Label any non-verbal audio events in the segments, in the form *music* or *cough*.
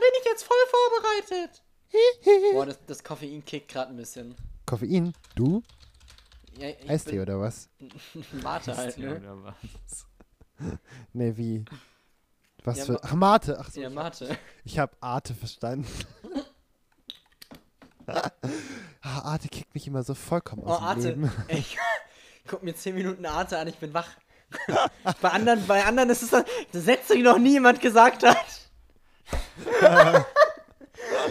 bin ich jetzt voll vorbereitet. Boah, das, das Koffein kickt gerade ein bisschen. Koffein? Du? Ja, Eistee bin- oder was? *laughs* Mate halt, ne? Oder was? Nee, wie? Was Ja, für. Ach, Mate. Ach so. Ja, Mate. Ich habe Arte verstanden. *laughs* Ah, Arte kickt mich immer so vollkommen Oh, aus dem Arte. Leben. *laughs* Ey, Ich guck mir 10 Minuten Arte an, ich bin wach. bei, anderen, bei anderen ist es dann Sätze, die noch nie jemand gesagt hat.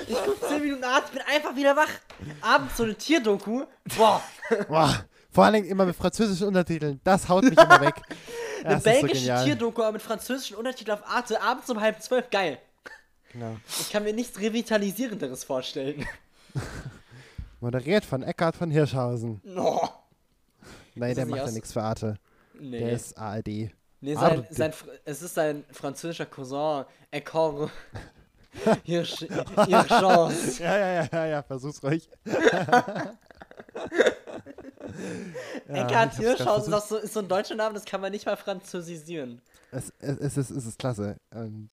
Ich guck 10 Minuten ich bin einfach wieder wach. Abends so eine Tierdoku. Boah, Boah, vor allen Dingen immer mit französischen Untertiteln. Das haut mich immer weg. *laughs* eine Das so belgische genial. Tierdoku aber mit französischen Untertiteln auf Arte, abends um halb zwölf. Geil. Genau. Ich kann mir nichts Revitalisierenderes vorstellen. *laughs* Moderiert von Eckhard von Hirschhausen. Oh. Nein, der macht ja nichts für Arte. Nee. Der ist ARD. Nee, sein, sein, es ist sein französischer Cousin, *laughs* *laughs* Eckhor Hirsch, Hirschchance. Ja, ja, ja, ja, ja, versuch's ruhig. *laughs* Eckhard ich hab's grad Hirschhausen ist, so, ist so ein deutscher Name, das kann man nicht mal französisieren. Es, es, es, ist, es ist klasse. Ähm,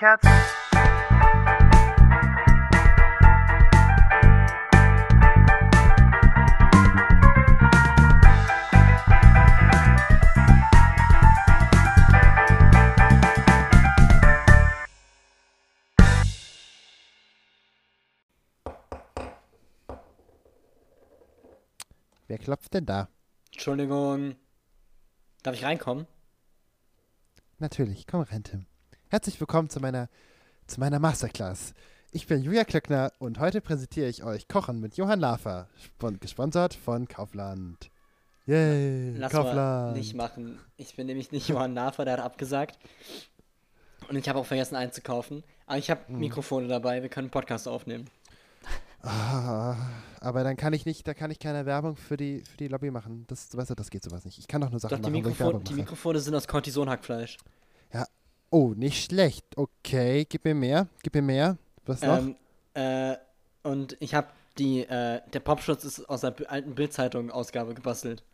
Hertz. Wer klopft denn da? Entschuldigung. Darf ich reinkommen? Natürlich, komm rein, Tim. Herzlich willkommen zu meiner, zu meiner Masterclass. Ich bin Julia Klöckner und heute präsentiere ich euch Kochen mit Johann Lafer, spon gesponsert von Kaufland. Yay, Lass Kaufland. nicht machen. Ich bin nämlich nicht Johann Nafer, der hat abgesagt. Und ich habe auch vergessen einzukaufen. Aber ich Hm. habe Mikrofone dabei, wir können einen Podcast aufnehmen. Ah, aber dann kann ich nicht, da kann ich keine Werbung für die, für die Lobby machen. Das, weißt du, das geht sowas nicht. Ich kann doch nur Sachen Doch, die, machen, Mikrofon, die. Mikrofone sind aus Cortisonhackfleisch. Oh, nicht schlecht. Okay, gib mir mehr, gib mir mehr. Was noch? Ähm, äh, und ich habe die, äh, der Popschutz ist aus der alten Bildzeitung-Ausgabe gebastelt.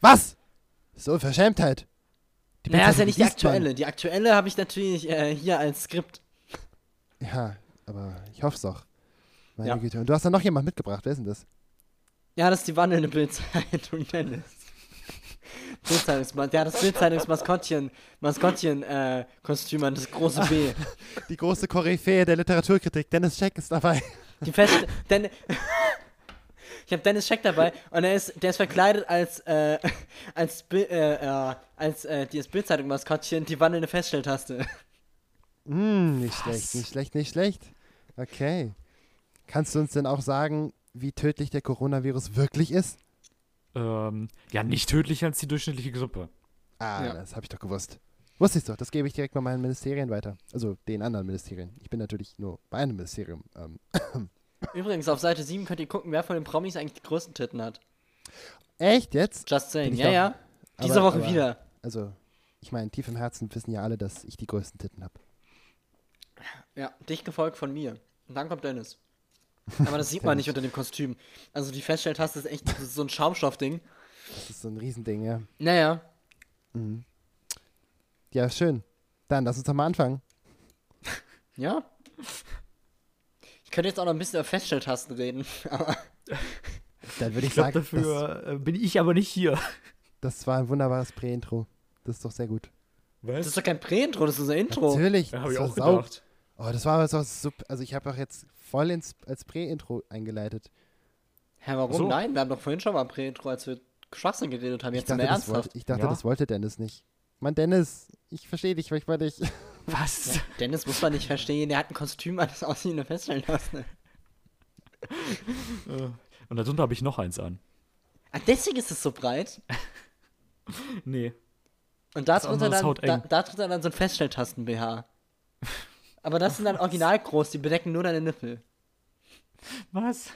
Was? So Unverschämtheit. Die Naja, ist ja nicht die liest man. aktuelle. Die aktuelle habe ich natürlich äh, hier als Skript. Ja, aber ich hoffe es doch. Meine Ja. Güte. Und du hast dann noch jemand mitgebracht. Wer ist denn das? Ja, das ist die wandelnde Bildzeitung, *laughs* Dennis. Bildzeitungsmas ja, das Bildzeitungsmaskottchen, Maskottchen, äh, Kostüm an, das große B. *laughs* Die große Koryphäe der Literaturkritik. Dennis Scheck ist dabei. Die feste, denn, *laughs* ich habe Dennis Scheck dabei und er ist, der ist verkleidet als, äh, als, Bi- äh, äh, als, äh, dieses Bildzeitung-Maskottchen, die wandelnde Feststelltaste. Hm, nicht schlecht, nicht schlecht, nicht schlecht. Okay. Kannst du uns denn auch sagen, wie tödlich der Coronavirus wirklich ist? Ähm, ja, nicht tödlicher als die durchschnittliche Grippe. Ah, Ja. das habe ich doch gewusst. Wusste ich doch. Das gebe ich direkt mal meinen Ministerien weiter. Also den anderen Ministerien. Ich bin natürlich nur bei einem Ministerium. Ähm, *coughs* Übrigens, auf Seite 7 könnt ihr gucken, wer von den Promis eigentlich die größten Titten hat. echt jetzt? Just saying. Ja, doch- ja. Diese Aber- Woche aber- wieder. Also, ich meine, tief im Herzen wissen ja alle, dass ich die größten Titten habe. Ja, dich gefolgt von mir. Und dann kommt Dennis. Aber das sieht man nicht unter dem Kostüm. Also die Feststelltaste ist echt das ist so ein Schaumstoffding. Das ist so ein Riesending, ja. Naja. Ja, schön. Dann lass uns doch mal anfangen. *laughs* Ja. Ich könnte jetzt auch noch ein bisschen über Feststelltasten reden. *laughs* Aber Dann würde ich, Ich glaube, sagen, dafür äh, bin ich aber nicht hier. das, *laughs* das war ein wunderbares Prä-Intro. Das ist doch sehr gut. das ist doch kein Prä-Intro, das ist ein Intro. Natürlich. Ja, habe das ich war auch sau- gedacht. Oh, das war aber so super. Also ich habe auch jetzt voll ins, als Prä-Intro eingeleitet. Hä, warum? So. Nein, wir haben doch vorhin schon mal ein Prä-Intro, als wir Schwachsinn geredet haben. Ich Jetzt sind dachte, wir das wollte, ernsthaft. ich dachte Ja. das wollte Dennis nicht. Mann, Dennis, ich verstehe dich manchmal nicht. *laughs* Was? Dennis muss man nicht verstehen, der hat ein Kostüm, das aussieht wie eine Feststelltaste. Äh, Und darunter habe ich noch eins an. Ah, deswegen ist es so breit. *laughs* Nee. Und da drunter dann, da, da drunter dann so ein Feststelltasten-BH. *laughs* Aber das sind dann original groß, die bedecken nur deine Nippel. Was?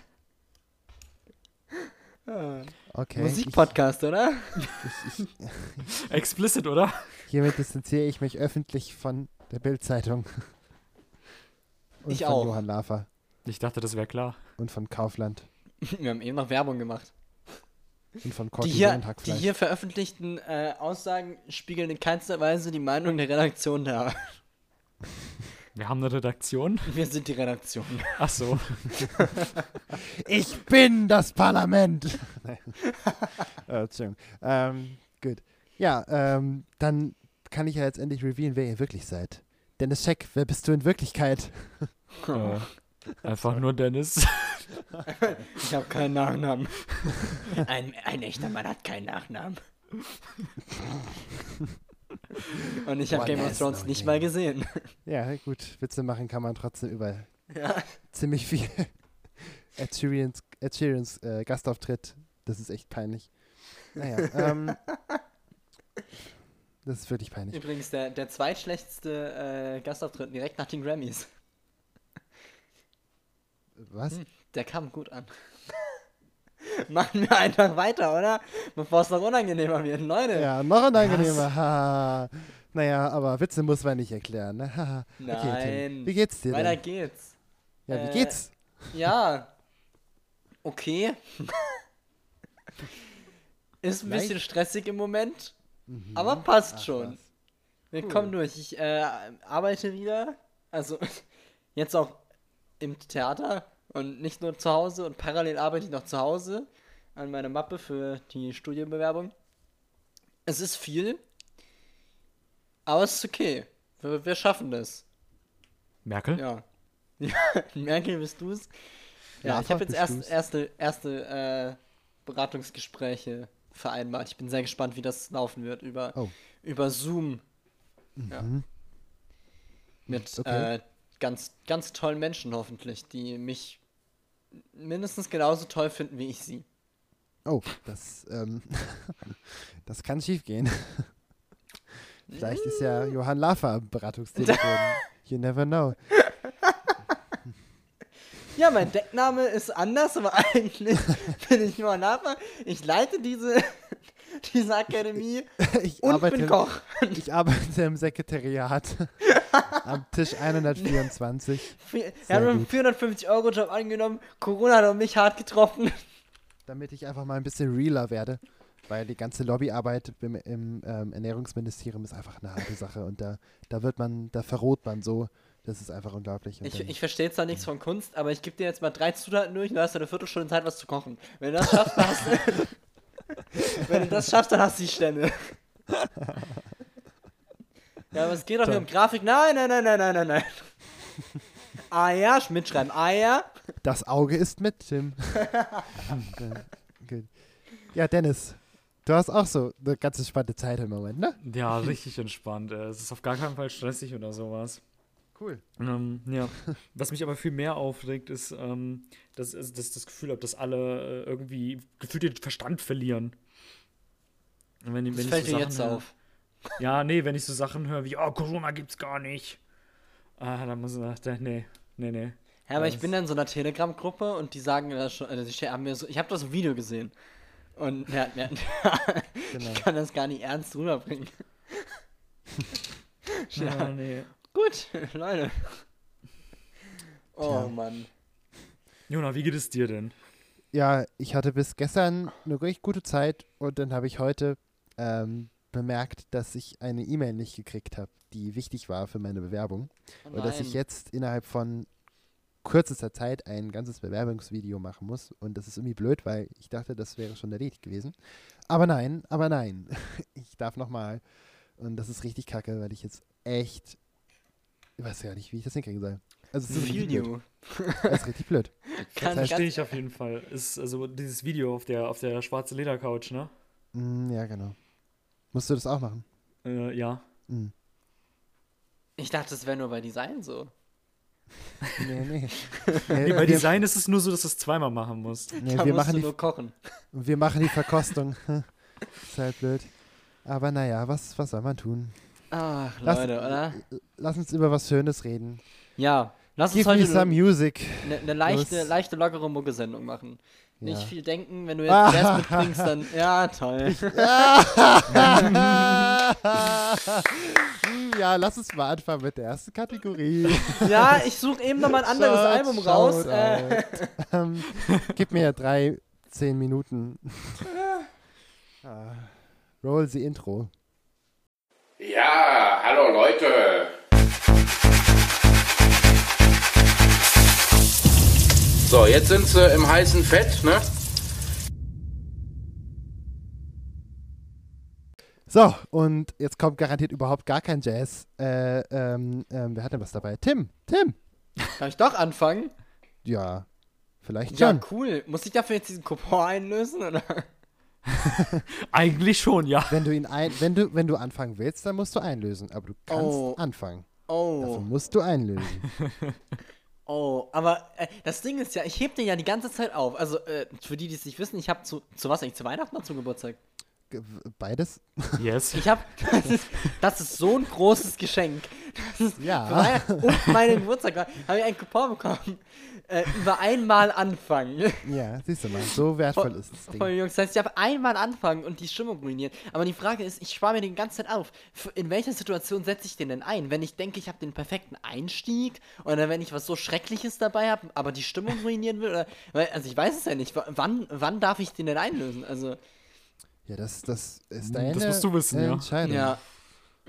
Okay. Musikpodcast, oder? Explicit, oder? Ich, hiermit distanziere ich mich öffentlich von der Bild-Zeitung. Und Ich von auch. Johann Lafer Ich dachte, das wäre klar. und von Kaufland. Wir haben eben noch Werbung gemacht. Und von Die Cortison hier, die hier veröffentlichten äh, Aussagen spiegeln in keinster Weise die Meinung der Redaktion dar. *laughs* Wir haben eine Redaktion. Wir sind die Redaktion. Ach so. *laughs* Ich bin das Parlament. *laughs* Äh, Entschuldigung. Ähm, gut. Ja, ähm, dann kann ich ja jetzt endlich revealen, wer ihr wirklich seid. Dennis Scheck, wer bist du in Wirklichkeit? äh, *laughs* einfach nur Dennis. Ich habe keinen Nachnamen. Ein, ein echter Mann hat keinen Nachnamen. Und ich habe Game of Thrones nicht mal gesehen. Ja, gut. Witze machen kann man trotzdem über Ja. ziemlich viel. Ed Sheerans, Ed Sheerans äh, Gastauftritt, das ist echt peinlich. Naja, ähm, *laughs* das ist wirklich peinlich. Übrigens der, der zweitschlechteste äh, Gastauftritt direkt nach den Grammys. Was? Hm. Der kam gut an. *laughs* Machen wir einfach weiter, oder? Bevor es noch unangenehmer wird. Leute. Ja, noch unangenehmer. Naja, aber Witze muss man nicht erklären. Ne? Haha. Okay, Nein. Tim. Wie geht's dir Weiter denn? geht's. Ja, wie Äh, geht's? Ja. Okay. *laughs* Ist ein Leicht? bisschen stressig im Moment, Mhm. aber passt Ach, schon. was. Wir Cool. kommen durch. Ich äh, arbeite wieder. Also *laughs* jetzt auch im Theater und nicht nur zu Hause und parallel arbeite ich noch zu Hause an meiner Mappe für die Studienbewerbung. Es ist viel, aber es ist okay. Wir, wir schaffen das. Merkel? Ja. Ja, *laughs* Merkel, bist du's? Ja, Ja, ich habe jetzt erst, erste, erste äh, Beratungsgespräche vereinbart. Ich bin sehr gespannt, wie das laufen wird über, Oh. über Zoom Ja. Mhm. mit Okay. äh, ganz, ganz tollen Menschen hoffentlich, die mich mindestens genauso toll finden wie ich sie. Oh, das, ähm, *laughs* das kann schief gehen. *laughs* Vielleicht ist ja Johann Lafer am Beratungstelefon. *laughs* You never know. Ja, mein Deckname ist anders, aber eigentlich bin ich nur Lava. Ich leite diese, diese Akademie Ich und arbeite, bin Koch. ich arbeite im Sekretariat am Tisch 124, *laughs* Wir haben einen gut. 450-Euro-Job angenommen. Corona hat mich hart getroffen. damit ich einfach mal ein bisschen realer werde. Weil die ganze Lobbyarbeit im, im ähm, Ernährungsministerium ist einfach eine harte Sache und da, da wird man, da verroht man so. Das ist einfach unglaublich. Und Ich, ich verstehe zwar nichts von Kunst, aber ich gebe dir jetzt mal drei Zutaten durch und du hast eine Viertelstunde Zeit, was zu kochen. Wenn du das schaffst, dann hast du. *laughs* Wenn du das schaffst, dann hast du die Stände. *laughs* Ja, aber es geht doch hier Toll. um Grafik. Nein, nein, nein, nein, nein, nein, nein. Eier, mitschreiben. Eier. Das Auge ist mit, Tim. *laughs* Ja, Dennis, du hast auch so eine ganz entspannte Zeit im Moment, ne? Ja, richtig entspannt. Es ist auf gar keinen Fall stressig oder sowas. Cool. Ähm, ja. Was mich aber viel mehr aufregt, ist, ähm, dass, dass, das Gefühl habe, dass alle äh, irgendwie gefühlt den Verstand verlieren. Wenn, Das wenn ich fällt so dir Sachen jetzt höre- auf. Ja, nee, wenn ich so Sachen höre wie, oh, Corona gibt's gar nicht. Ah, dann muss ich sagen, nee, nee, nee. Ja, aber ich bin in so einer Telegram-Gruppe und die sagen das schon, also die haben mir so, ich habe das Video gesehen. Und *laughs* ja, ja, *laughs* Genau. ich kann das gar nicht ernst rüberbringen. *laughs* Ja, nee. Gut, Leute. Oh Tja. Mann. Jona, wie geht es dir denn? Ja, ich hatte bis gestern eine richtig gute Zeit und dann habe ich heute ähm, bemerkt, dass ich eine E-Mail nicht gekriegt habe, die wichtig war für meine Bewerbung. Oh Und dass ich jetzt innerhalb von kürzester Zeit ein ganzes Bewerbungsvideo machen muss. Und das ist irgendwie blöd, weil ich dachte, das wäre schon erledigt gewesen. Aber nein, aber nein. *laughs* Ich darf nochmal. Und das ist richtig kacke, weil ich jetzt echt. Ich weiß ja nicht, wie ich das hinkriegen soll. Also es ist Feel richtig blöd. you. Das ist richtig blöd. *laughs* Kann heißt- Verstehe ich auf jeden Fall. Ist also dieses Video auf der, auf der schwarzen Ledercouch, ne? Mm, ja, genau. Musst du das auch machen? Äh, ja. Mm. Ich dachte, das wäre nur bei Design so. *laughs* Nee, nee. Nee, nee bei wir, Design ist es nur so, dass du es zweimal machen musst. nee, da wir, musst machen du die, nur kochen. wir machen die Verkostung. *laughs* ist halt blöd. Aber naja, was, was soll man tun? Ach, Lass- Leute, oder? Lass uns über was Schönes reden. Ja, Lass uns Give me heute some eine music. ne, ne leichte, Los. leichte, lockere Mucke-Sendung machen. Nicht Ja. viel denken, wenn du jetzt Jazz mitbringst, dann. *laughs* Ja, toll. Hm, *laughs* ja, lass uns mal anfangen mit der ersten Kategorie. *laughs* ja, ich suche eben noch mal ein anderes Shout, Album raus. Äh, ähm, gib mir drei, zehn Minuten. Ah, roll the Intro. Ja, hallo Leute. So, jetzt sind sie im heißen Fett, ne? So, und jetzt kommt garantiert überhaupt gar kein Jazz. Äh, ähm, ähm, wer hat denn was dabei? Tim. Tim. kann ich doch anfangen? Ja, vielleicht Ja, schon. cool. Muss ich dafür jetzt diesen Coupon einlösen? Oder? *laughs* Eigentlich schon, ja. Wenn du ihn ein, wenn du, wenn du anfangen willst, dann musst du einlösen. Aber du kannst Oh. anfangen. Oh. Dafür musst du einlösen. *laughs* Oh, aber äh, das Ding ist ja, ich heb den ja die ganze Zeit auf. Also, äh, für die, die es nicht wissen, ich habe zu, zu was eigentlich? Zu Weihnachten oder zu Geburtstag? Ge- Beides? Yes. Ich habe, das ist, das ist so ein großes Geschenk. Das ist Ja. Für Weihnachten und meinen Geburtstag habe ich einen Coupon bekommen. Äh, über einmal anfangen. *laughs* Ja, siehst du mal, so wertvoll ist das Voll Ding. Jungs, das heißt, ich habe einmal anfangen und die Stimmung ruinieren. Aber die Frage ist, ich spare mir die ganze Zeit auf. In welcher Situation setze ich den denn ein? Wenn ich denke, ich habe den perfekten Einstieg oder wenn ich was so Schreckliches dabei habe, aber die Stimmung ruinieren will? Oder, weil, also ich weiß es ja nicht. Wann, wann darf ich den denn einlösen? Also, Ja, das, das ist Hm, deine das musst du wissen. Entscheidung. ja.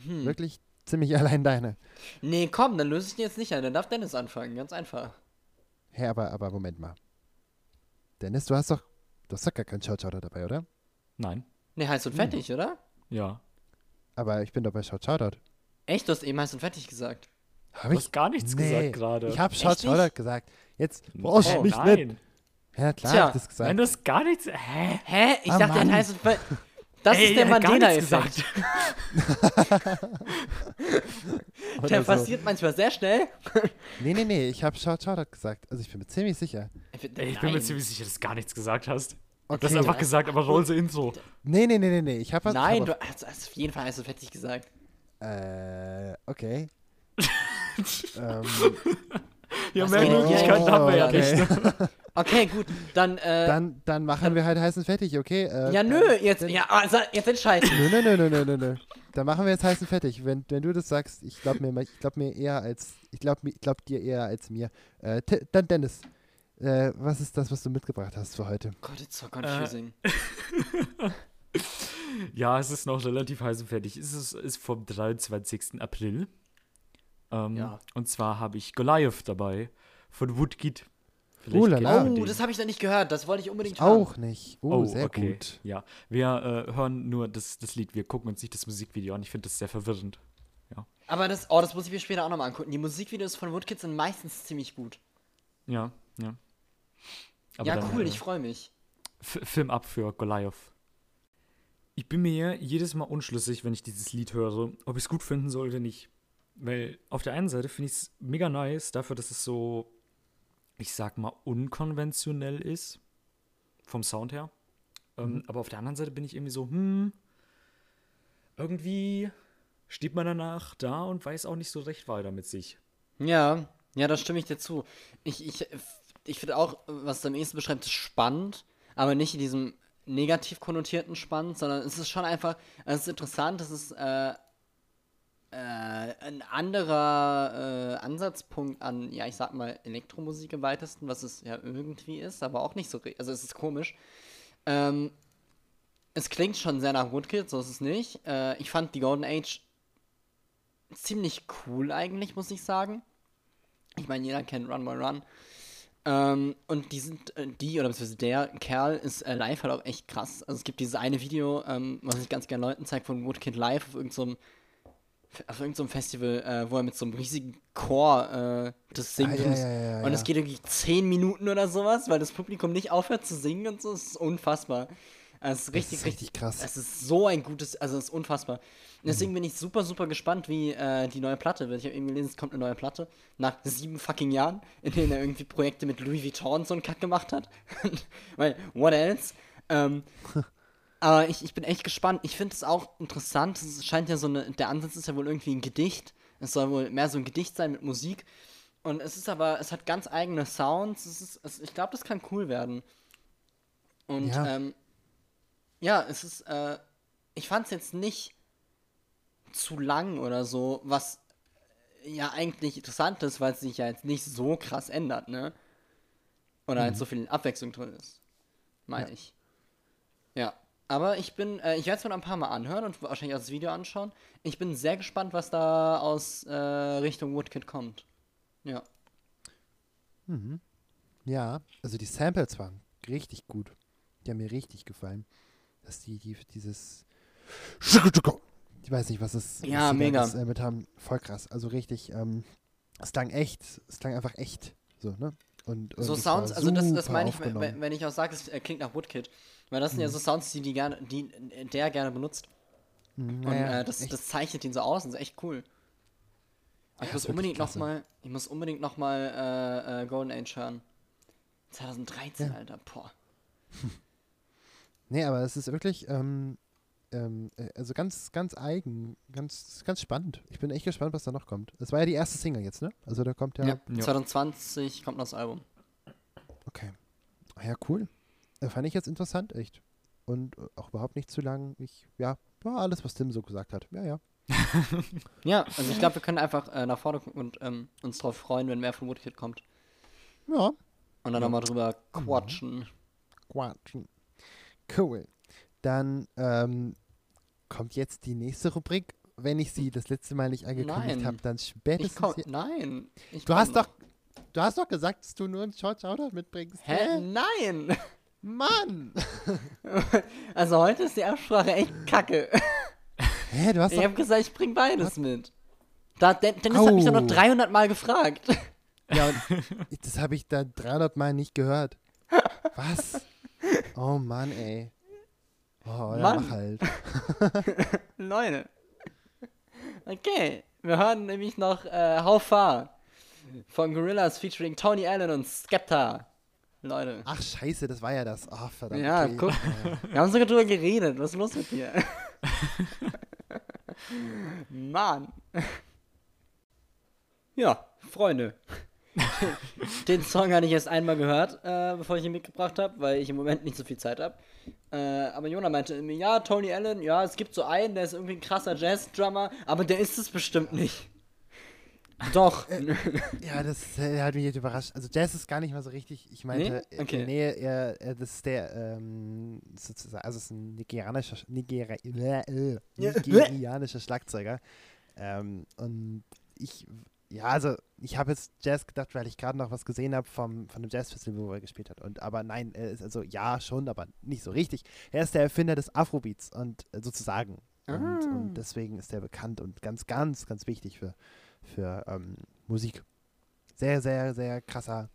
Wirklich ziemlich *laughs* allein deine. Nee, komm, dann löse ich den jetzt nicht ein. Dann darf Dennis anfangen. Ganz einfach. Hä, aber, aber Moment mal. Dennis, du hast doch, du hast doch gar keinen Shout dabei, oder? Nein. Nee, heiß und fettig, oder? Ja. Aber ich bin doch bei Shout Shoutout. Echt? Du hast eben heiß und fettig gesagt. Hab Du hast gar nichts gesagt gerade. Ich habe Shout nicht? Shoutout gesagt. Jetzt brauchst du oh, mich nein. nicht. Ja, klar, Tja, hab ich das gesagt. Nein, du hast gar nichts. Hä? Hä? Ich Ah, dachte, Mann. heiß und fettig. *laughs* Das Ey, ist der er Mandela-Effekt. *laughs* Der so. passiert manchmal sehr schnell. Nee, nee, nee, ich habe Shoutout gesagt. Also ich bin mir ziemlich sicher. Ey, ich bin mir ziemlich sicher, dass du gar nichts gesagt hast. Du Okay. hast einfach gesagt, aber roll the Intro. Nee, nee, nee, nee, nee. Ich habe was. Nein, ich du hab hast, hast auf jeden Fall heiß und fettig gesagt. Äh, okay. *laughs* ähm, Ja, mehr Möglichkeiten haben wir ja okay. nicht. *laughs* Okay, gut. Dann, äh. dann, dann machen wir halt heiß und fertig, okay? Äh, ja, nö, jetzt. Ja, also, jetzt entscheiden. Nö, nö, nö, nö, nö, nö, nö. Dann machen wir jetzt heiß und fertig. Wenn, wenn du das sagst, ich glaube mir, ich glaub mir eher als, ich glaube ich glaub dir eher als mir. Äh, dann Dennis, äh, was ist das, was du mitgebracht hast für heute? Gott, it's so confusing. Ja, es ist noch relativ heiß und fertig. Es ist, ist vom 23. April. Ähm, Ja. Und zwar habe ich Goliath dabei von Woodkid. Vielleicht Oh oh, das habe ich noch nicht gehört. Das wollte ich unbedingt Ich hören. auch nicht. Oh, sehr gut. Ja, wir äh, hören nur das, das Lied, wir gucken uns nicht das Musikvideo an. Ich finde das sehr verwirrend. Aber das, oh, das muss ich mir später auch nochmal angucken. Die Musikvideos von Woodkids sind meistens ziemlich gut. Ja, ja. Aber ja, dann, cool, äh, ich freue mich. F Film ab für Goliath. Ich bin mir jedes Mal unschlüssig, wenn ich dieses Lied höre, ob ich es gut finden soll oder nicht. Weil auf der einen Seite finde ich es mega nice, dafür, dass es so, ich sag mal, unkonventionell ist. Vom Sound her. Ähm, aber auf der anderen Seite bin ich irgendwie so, hm, irgendwie steht man danach da und weiß auch nicht so recht weiter mit sich. Ja, ja, da stimme ich dir zu. Ich, ich, ich finde auch, was du am ehesten beschreibt, ist spannend, aber nicht in diesem negativ konnotierten spannend, sondern es ist schon einfach, es ist interessant, es ist äh, äh, ein anderer äh, Ansatzpunkt an, ja, ich sag mal, Elektromusik im weitesten, was es ja irgendwie ist, aber auch nicht so, also es ist komisch. Ähm, es klingt schon sehr nach Woodkid, so ist es nicht. Äh, ich fand die Golden Age ziemlich cool eigentlich, muss ich sagen. Ich meine, jeder kennt Run Boy Run. Ähm, und die sind, äh, die, oder beziehungsweise der Kerl ist äh, live halt auch echt krass. Also es gibt dieses eine Video, ähm, was ich ganz gerne Leuten zeige, von Woodkid live auf irgendeinem auf irgendeinem Festival, äh, wo er mit so einem riesigen Chor äh, das singt. Ah, ja, ja, ja, und es geht irgendwie 10 Minuten oder sowas, weil das Publikum nicht aufhört zu singen und so. Das ist unfassbar. Es ist richtig, ist richtig krass. Es ist so ein gutes, also es ist unfassbar. Und deswegen bin ich super, super gespannt, wie äh, die neue Platte wird. Ich habe eben gelesen, es kommt eine neue Platte. Nach sieben fucking Jahren, in denen er irgendwie Projekte mit Louis Vuitton und so einen Kack gemacht hat. *laughs* Weil, what else? Ähm, *laughs* aber ich, ich bin echt gespannt. Ich finde es auch interessant. Es scheint ja so eine, der Ansatz ist ja wohl irgendwie ein Gedicht. Es soll wohl mehr so ein Gedicht sein mit Musik. Und es ist aber, es hat ganz eigene Sounds. Es ist, es, ich glaube, das kann cool werden. Und Ja. ähm, ja es ist, äh, ich fand es jetzt nicht zu lang oder so, was ja eigentlich interessant ist, weil es sich ja jetzt nicht so krass ändert, ne? Oder halt so viel Abwechslung drin ist. Meine Ja. ich. Ja. Aber ich bin, äh, ich werde es mir ein paar Mal anhören und wahrscheinlich auch das Video anschauen. Ich bin sehr gespannt, was da aus äh, Richtung Woodkid kommt. Ja. Ja, also die Samples waren richtig gut. Die haben mir richtig gefallen. Dass die, die dieses. Ich weiß nicht, was das Ja, was mega. Das, äh, mit haben. Voll krass. Also richtig, ähm, es klang echt, es klang einfach echt. So, ne? Und, und So Sounds, also das, das meine ich. Mhm. wenn ich auch sage, es äh, klingt nach Woodkid. Weil das sind ja so Sounds, die, die, gerne, die der gerne benutzt. Mhm, Und äh, das, das zeichnet ihn so aus und ist echt cool. Aber ich Ja, muss unbedingt klasse. nochmal, ich muss unbedingt nochmal äh, äh, Golden Age hören. 2013, Ja. Alter, boah. *laughs* Nee, aber es ist wirklich, ähm, ähm, äh, also ganz, ganz eigen, ganz, ganz spannend. Ich bin echt gespannt, was da noch kommt. Es war ja die erste Single jetzt, ne? Also da kommt ja, Ja, Ja. 2020 kommt noch das Album. okay. Ah Ja, cool. Äh, fand ich jetzt interessant, echt. Und äh, auch überhaupt nicht zu lang. Ich, ja, war alles, was Tim so gesagt hat. Ja, ja. *laughs* Ja, also ich glaube, wir können einfach äh, nach vorne gucken und ähm, uns drauf freuen, wenn mehr von Woodkid kommt. Ja, Und dann nochmal drüber quatschen. quatschen. Cool. Dann ähm, kommt jetzt die nächste Rubrik. Wenn ich sie das letzte Mal nicht angekündigt habe, dann Ich spätestens. komm, hier- nein. Ich du komm hast doch, du hast doch gesagt, dass du nur einen Short Shoutout mitbringst. Hä? Nein! Mann! *laughs* Also heute ist die Absprache echt kacke. *laughs* Hä, du hast Ich doch habe gesagt, ich bring beides mit. Da, Den- Dennis hat mich doch noch Au. 300 Mal gefragt. *laughs* Ja, und das habe ich da 300 Mal nicht gehört. Was? Oh Mann, ey. Oh, ja, Mann. mach halt. Leute. Okay, wir hören nämlich noch äh, How Far von Gorillas featuring Tony Allen und Skepta. Leute. Ach, scheiße, das war ja das. Oh, verdammt. Ja, okay. guck. Wir haben sogar drüber geredet. Was ist los mit dir? *laughs* Mann. Ja, Freunde. Den Song hatte ich erst einmal gehört, äh, bevor ich ihn mitgebracht habe, weil ich im Moment nicht so viel Zeit habe. Äh, aber Jona meinte mir, ja, Tony Allen, ja, es gibt so einen, der ist irgendwie ein krasser Jazz-Drummer, aber der ist es bestimmt nicht. Doch. Ja, das äh, hat mich jetzt überrascht. Also Jazz ist gar nicht mal so richtig. Ich meinte, Nee? äh, Okay. nee, er, er, das ist der, ähm, sozusagen, also es ist ein nigerianischer, Sch- Nigeri äh, äh, nigerianischer Schlagzeuger. Ähm, und ich, ja, also ich habe jetzt Jazz gedacht, weil ich gerade noch was gesehen habe vom von dem Jazzfestival, wo er gespielt hat. Und aber nein, er ist also ja schon, aber nicht so richtig. Er ist der Erfinder des Afrobeats und äh, sozusagen. Und, Ah. und deswegen ist er bekannt und ganz, ganz, ganz wichtig für, für ähm, Musik. Sehr, sehr, sehr krasser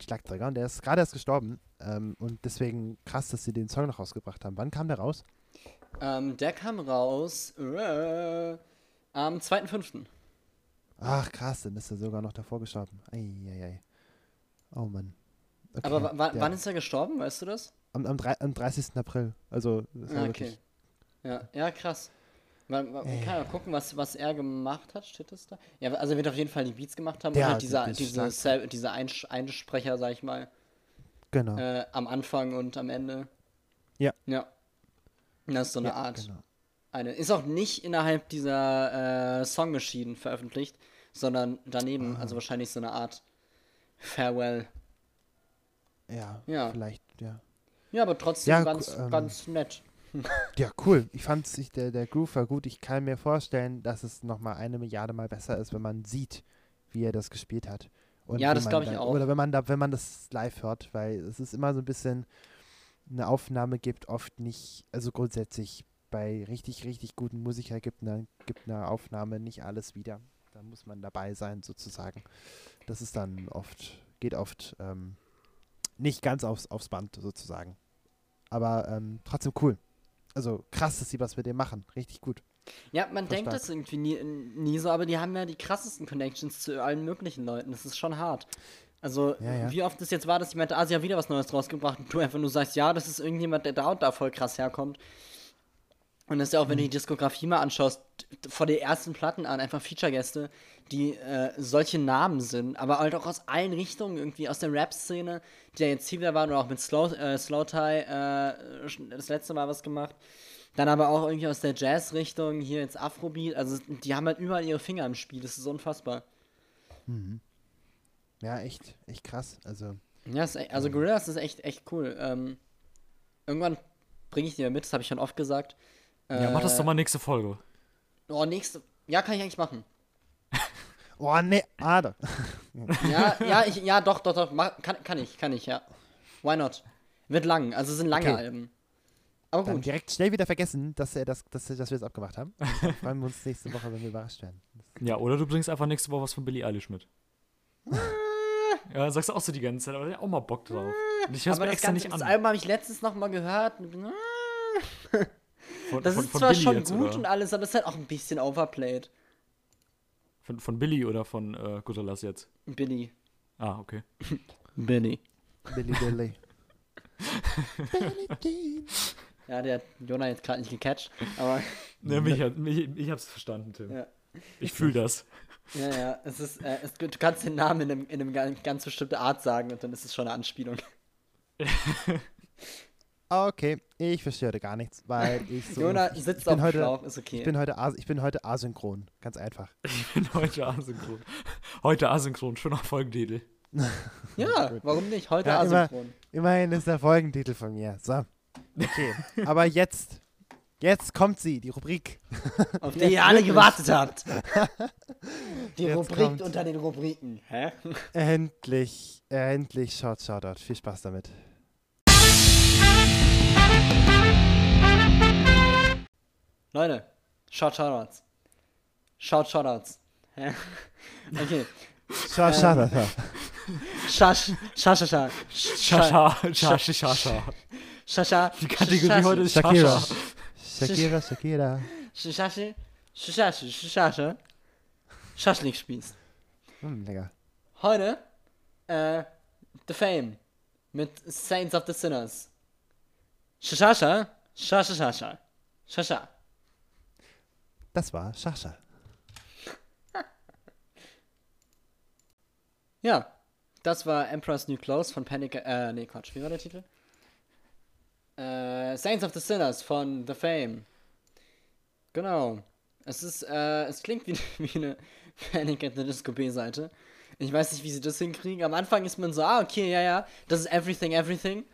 Schlagzeuger. Und der ist gerade erst gestorben. Ähm, und deswegen krass, dass sie den Song noch rausgebracht haben. Wann kam der raus? ähm, der kam raus äh, am 2.5. Ach krass, dann ist er sogar noch davor gestorben. Eieiei. Oh Mann. Okay, Aber wann ist er gestorben, weißt du das? am, am, am 30. April. Also, Ah, okay. Ja, ja, krass. Man, man man kann ja gucken, was, was er gemacht hat, steht das da? Ja, also er wird auf jeden Fall die Beats gemacht haben Der und halt dieser, die diese, diese Einsch Einsprecher, sag ich mal, Genau. äh, am Anfang und am Ende. Ja. Ja. Das ist so eine ja, Art. Genau. Eine. Ist auch nicht innerhalb dieser äh, Song Machine veröffentlicht, sondern daneben, Ah. also wahrscheinlich so eine Art Farewell. Ja, Ja. vielleicht, ja. Ja, aber trotzdem Ja, ganz, ähm, ganz nett. Ja, cool. Ich fand sich der, der Groove war gut. Ich kann mir vorstellen, dass es nochmal eine Milliarde Mal besser ist, wenn man sieht, wie er das gespielt hat. Und Ja, das man glaub ich dann- auch. Oder wenn man da, wenn man das live hört, weil es ist immer so ein bisschen, eine Aufnahme gibt oft nicht, also grundsätzlich bei richtig, richtig guten Musikern gibt eine, gibt eine Aufnahme nicht alles wieder. Da muss man dabei sein, sozusagen. Das ist dann oft, geht oft ähm, nicht ganz aufs, aufs Band, sozusagen. Aber ähm, trotzdem cool. Also krass, dass sie was mit dem machen. Richtig gut. Ja, man Voll denkt stark. das irgendwie nie, nie so, aber die haben ja die krassesten Connections zu allen möglichen Leuten. Das ist schon hart. Also, Ja, ja. wie oft es jetzt war, dass jemand, ah, sie haben wieder was Neues rausgebracht und du einfach nur sagst, ja, das ist irgendjemand, der da und da voll krass herkommt. Und das ist ja auch, wenn du die Diskografie mal anschaust, vor den ersten Platten an, einfach Feature-Gäste, die äh, solche Namen sind, aber halt auch aus allen Richtungen, irgendwie aus der Rap-Szene, die ja jetzt hier wieder waren, oder auch mit Slow, äh, Slow Tie äh, das letzte Mal was gemacht. Dann aber auch irgendwie aus der Jazz-Richtung, hier jetzt Afrobeat, also die haben halt überall ihre Finger im Spiel, das ist unfassbar. Ja, echt, echt krass. Also, Ja, ist, e- also Gorillas ist echt, echt cool. Ähm, irgendwann bringe ich die mal mit, das habe ich schon oft gesagt. Ja, mach das Äh, doch mal nächste Folge. Oh, nächste. Ja, kann ich eigentlich machen. *laughs* oh ne, ah, da. Ja, ja, ich, ja, doch, doch, doch. Mach, kann, kann ich, kann ich, ja. Why not? Wird lang, also es sind lange Okay. Alben. Aber Dann gut. direkt schnell wieder vergessen, dass, er das, dass, dass wir es abgemacht haben. Dann freuen wir uns nächste Woche, wenn wir überrascht werden. Ja, oder du bringst einfach nächste Woche was von Billie Eilish mit. *laughs* ja, sagst du auch so die ganze Zeit, aber ich hab auch mal Bock drauf. Und ich hör's Aber mir das, extra Ganze, nicht das an. Album habe ich letztens noch mal gehört. *laughs* Von, Das von, ist von zwar Billie schon jetzt, gut oder? und alles, aber es ist halt auch ein bisschen overplayed. Von, von Billy oder von äh, Gorillas jetzt? Billy. Ah, okay. *laughs* Billy. Billy Billy. Billy *laughs* Jean. Ja, der hat Jonah jetzt gerade nicht gecatcht, aber *laughs* Ne, mich, hat- mich, ich hab's verstanden, Tim. ja. Ich fühl das. Ja, ja, es ist, äh, es, du kannst den Namen in einem, in einem ganz, ganz bestimmte Art sagen und dann ist es schon eine Anspielung. Okay, ich verstehe heute gar nichts, weil ich *laughs* so. Jonah ich, sitzt ich bin auf dem heute, Schlauch, ist okay. Ich bin, heute ich bin heute asynchron, ganz einfach. *laughs* Ich bin heute asynchron. Heute asynchron, schöner Folgentitel. ja, *laughs* warum nicht? Heute Ja, immer- asynchron. Immerhin ist der Folgentitel von mir. So. Okay. Aber jetzt, jetzt kommt sie, die Rubrik. Auf die ihr alle gewartet habt. Die Jetzt Rubrik kommt- unter den Rubriken. Hä? Endlich, endlich Short Shoutout. Viel Spaß damit. Leute, Shout Shoutouts. Shout Shoutouts. Hä? Okay. Short Shoutout. Schasch, Schascha, Schascha, Schascha, Schascha. Die Kategorie heute ist Shakira. Shakira, Shakira. Schasche, Schasche, Schasche. Schaschlik-Spieß. Hm, lecker. Heute, äh, The Fame mit Saints of the Sinners. Schascha, Schascha, Schascha. Schascha. Das war Shasha. *laughs* Ja, das war Emperor's New Clothes von Panic, äh, nee, Quatsch, wie war der Titel? Äh, Saints of the Sinners von The Fame. Genau. Es ist, äh, es klingt wie, *laughs* wie eine Panic at the Disco B-Seite. Ich weiß nicht, wie sie das hinkriegen. Am Anfang ist man so, ah, okay, ja, ja, das ist Everything, Everything.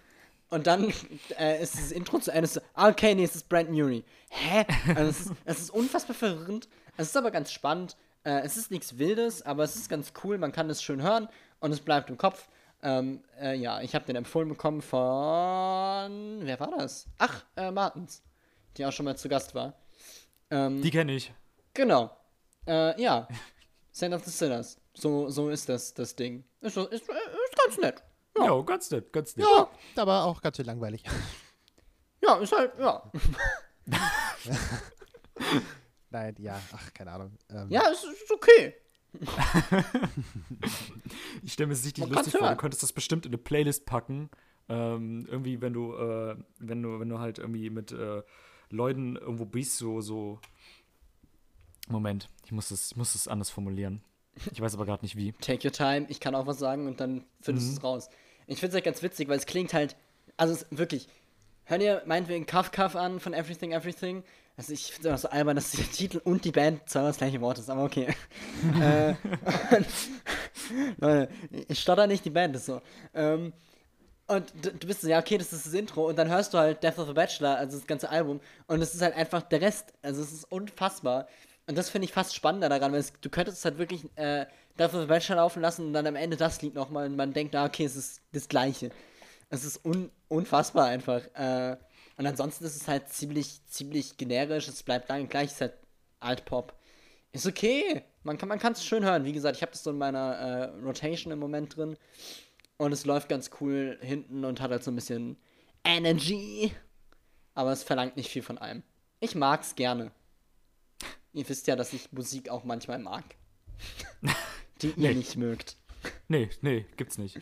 Und dann äh, ist das Intro zu Ende ah, okay, nee, es ist Brand Muri. Hä? Also es, ist, es ist unfassbar verwirrend. Es ist aber ganz spannend. Äh, es ist nichts Wildes, aber es ist ganz cool. Man kann es schön hören und es bleibt im Kopf. Ähm, äh, ja, ich habe den empfohlen bekommen von. Wer war das? Ach, äh, Martens. Die auch schon mal zu Gast war. Ähm, Die kenne ich. Genau. Äh, ja. Saint of the Sinners. So, so ist das, das Ding. Ist, ist, ist ganz nett. Ja, ganz nett, ganz nett. Ja, aber auch ganz schön langweilig. Ja, ist halt, ja. *laughs* Nein, ja, ach, keine Ahnung. Ähm, Ja, ist, ist okay. Ich stelle mir das richtig Man lustig vor. Du könntest das bestimmt in eine Playlist packen. Ähm, irgendwie, wenn du, äh, wenn du, wenn du halt irgendwie mit äh, Leuten irgendwo bist, so, so. Moment, ich muss es, ich muss es anders formulieren. Ich weiß aber gerade nicht wie. Take your time, ich kann auch was sagen und dann findest du es raus. Ich finde es halt ganz witzig, weil es klingt halt, also es, wirklich, hört ihr meinetwegen Cuff Cuff an von Everything Everything? Also ich finde es auch so albern, dass der Titel und die Band zwar das gleiche Wort ist, aber okay. *laughs* äh, Leute, ich stotter nicht, die Band ist so. Ähm, und du, du bist so, ja, okay, das ist das Intro. Und dann hörst du halt Death of a Bachelor, also das ganze Album. Und es ist halt einfach der Rest. Also es ist unfassbar. Und das finde ich fast spannender daran, weil es, du könntest halt wirklich äh, Of a Bachelor laufen lassen und dann am Ende das Lied nochmal und man denkt, ah, okay, es ist das Gleiche. Es ist un, unfassbar einfach. Äh, und ansonsten ist es halt ziemlich, ziemlich generisch. Es bleibt lange gleich. Es ist halt Altpop. Ist okay. Man kann es schön hören. Wie gesagt, ich habe das so in meiner äh, Rotation im Moment drin. Und es läuft ganz cool hinten und hat halt so ein bisschen Energy. Aber es verlangt nicht viel von einem. Ich mag's gerne. Ihr wisst ja, dass ich Musik auch manchmal mag. *laughs* Die ihr Nee. nicht mögt. Nee, nee, gibt's nicht.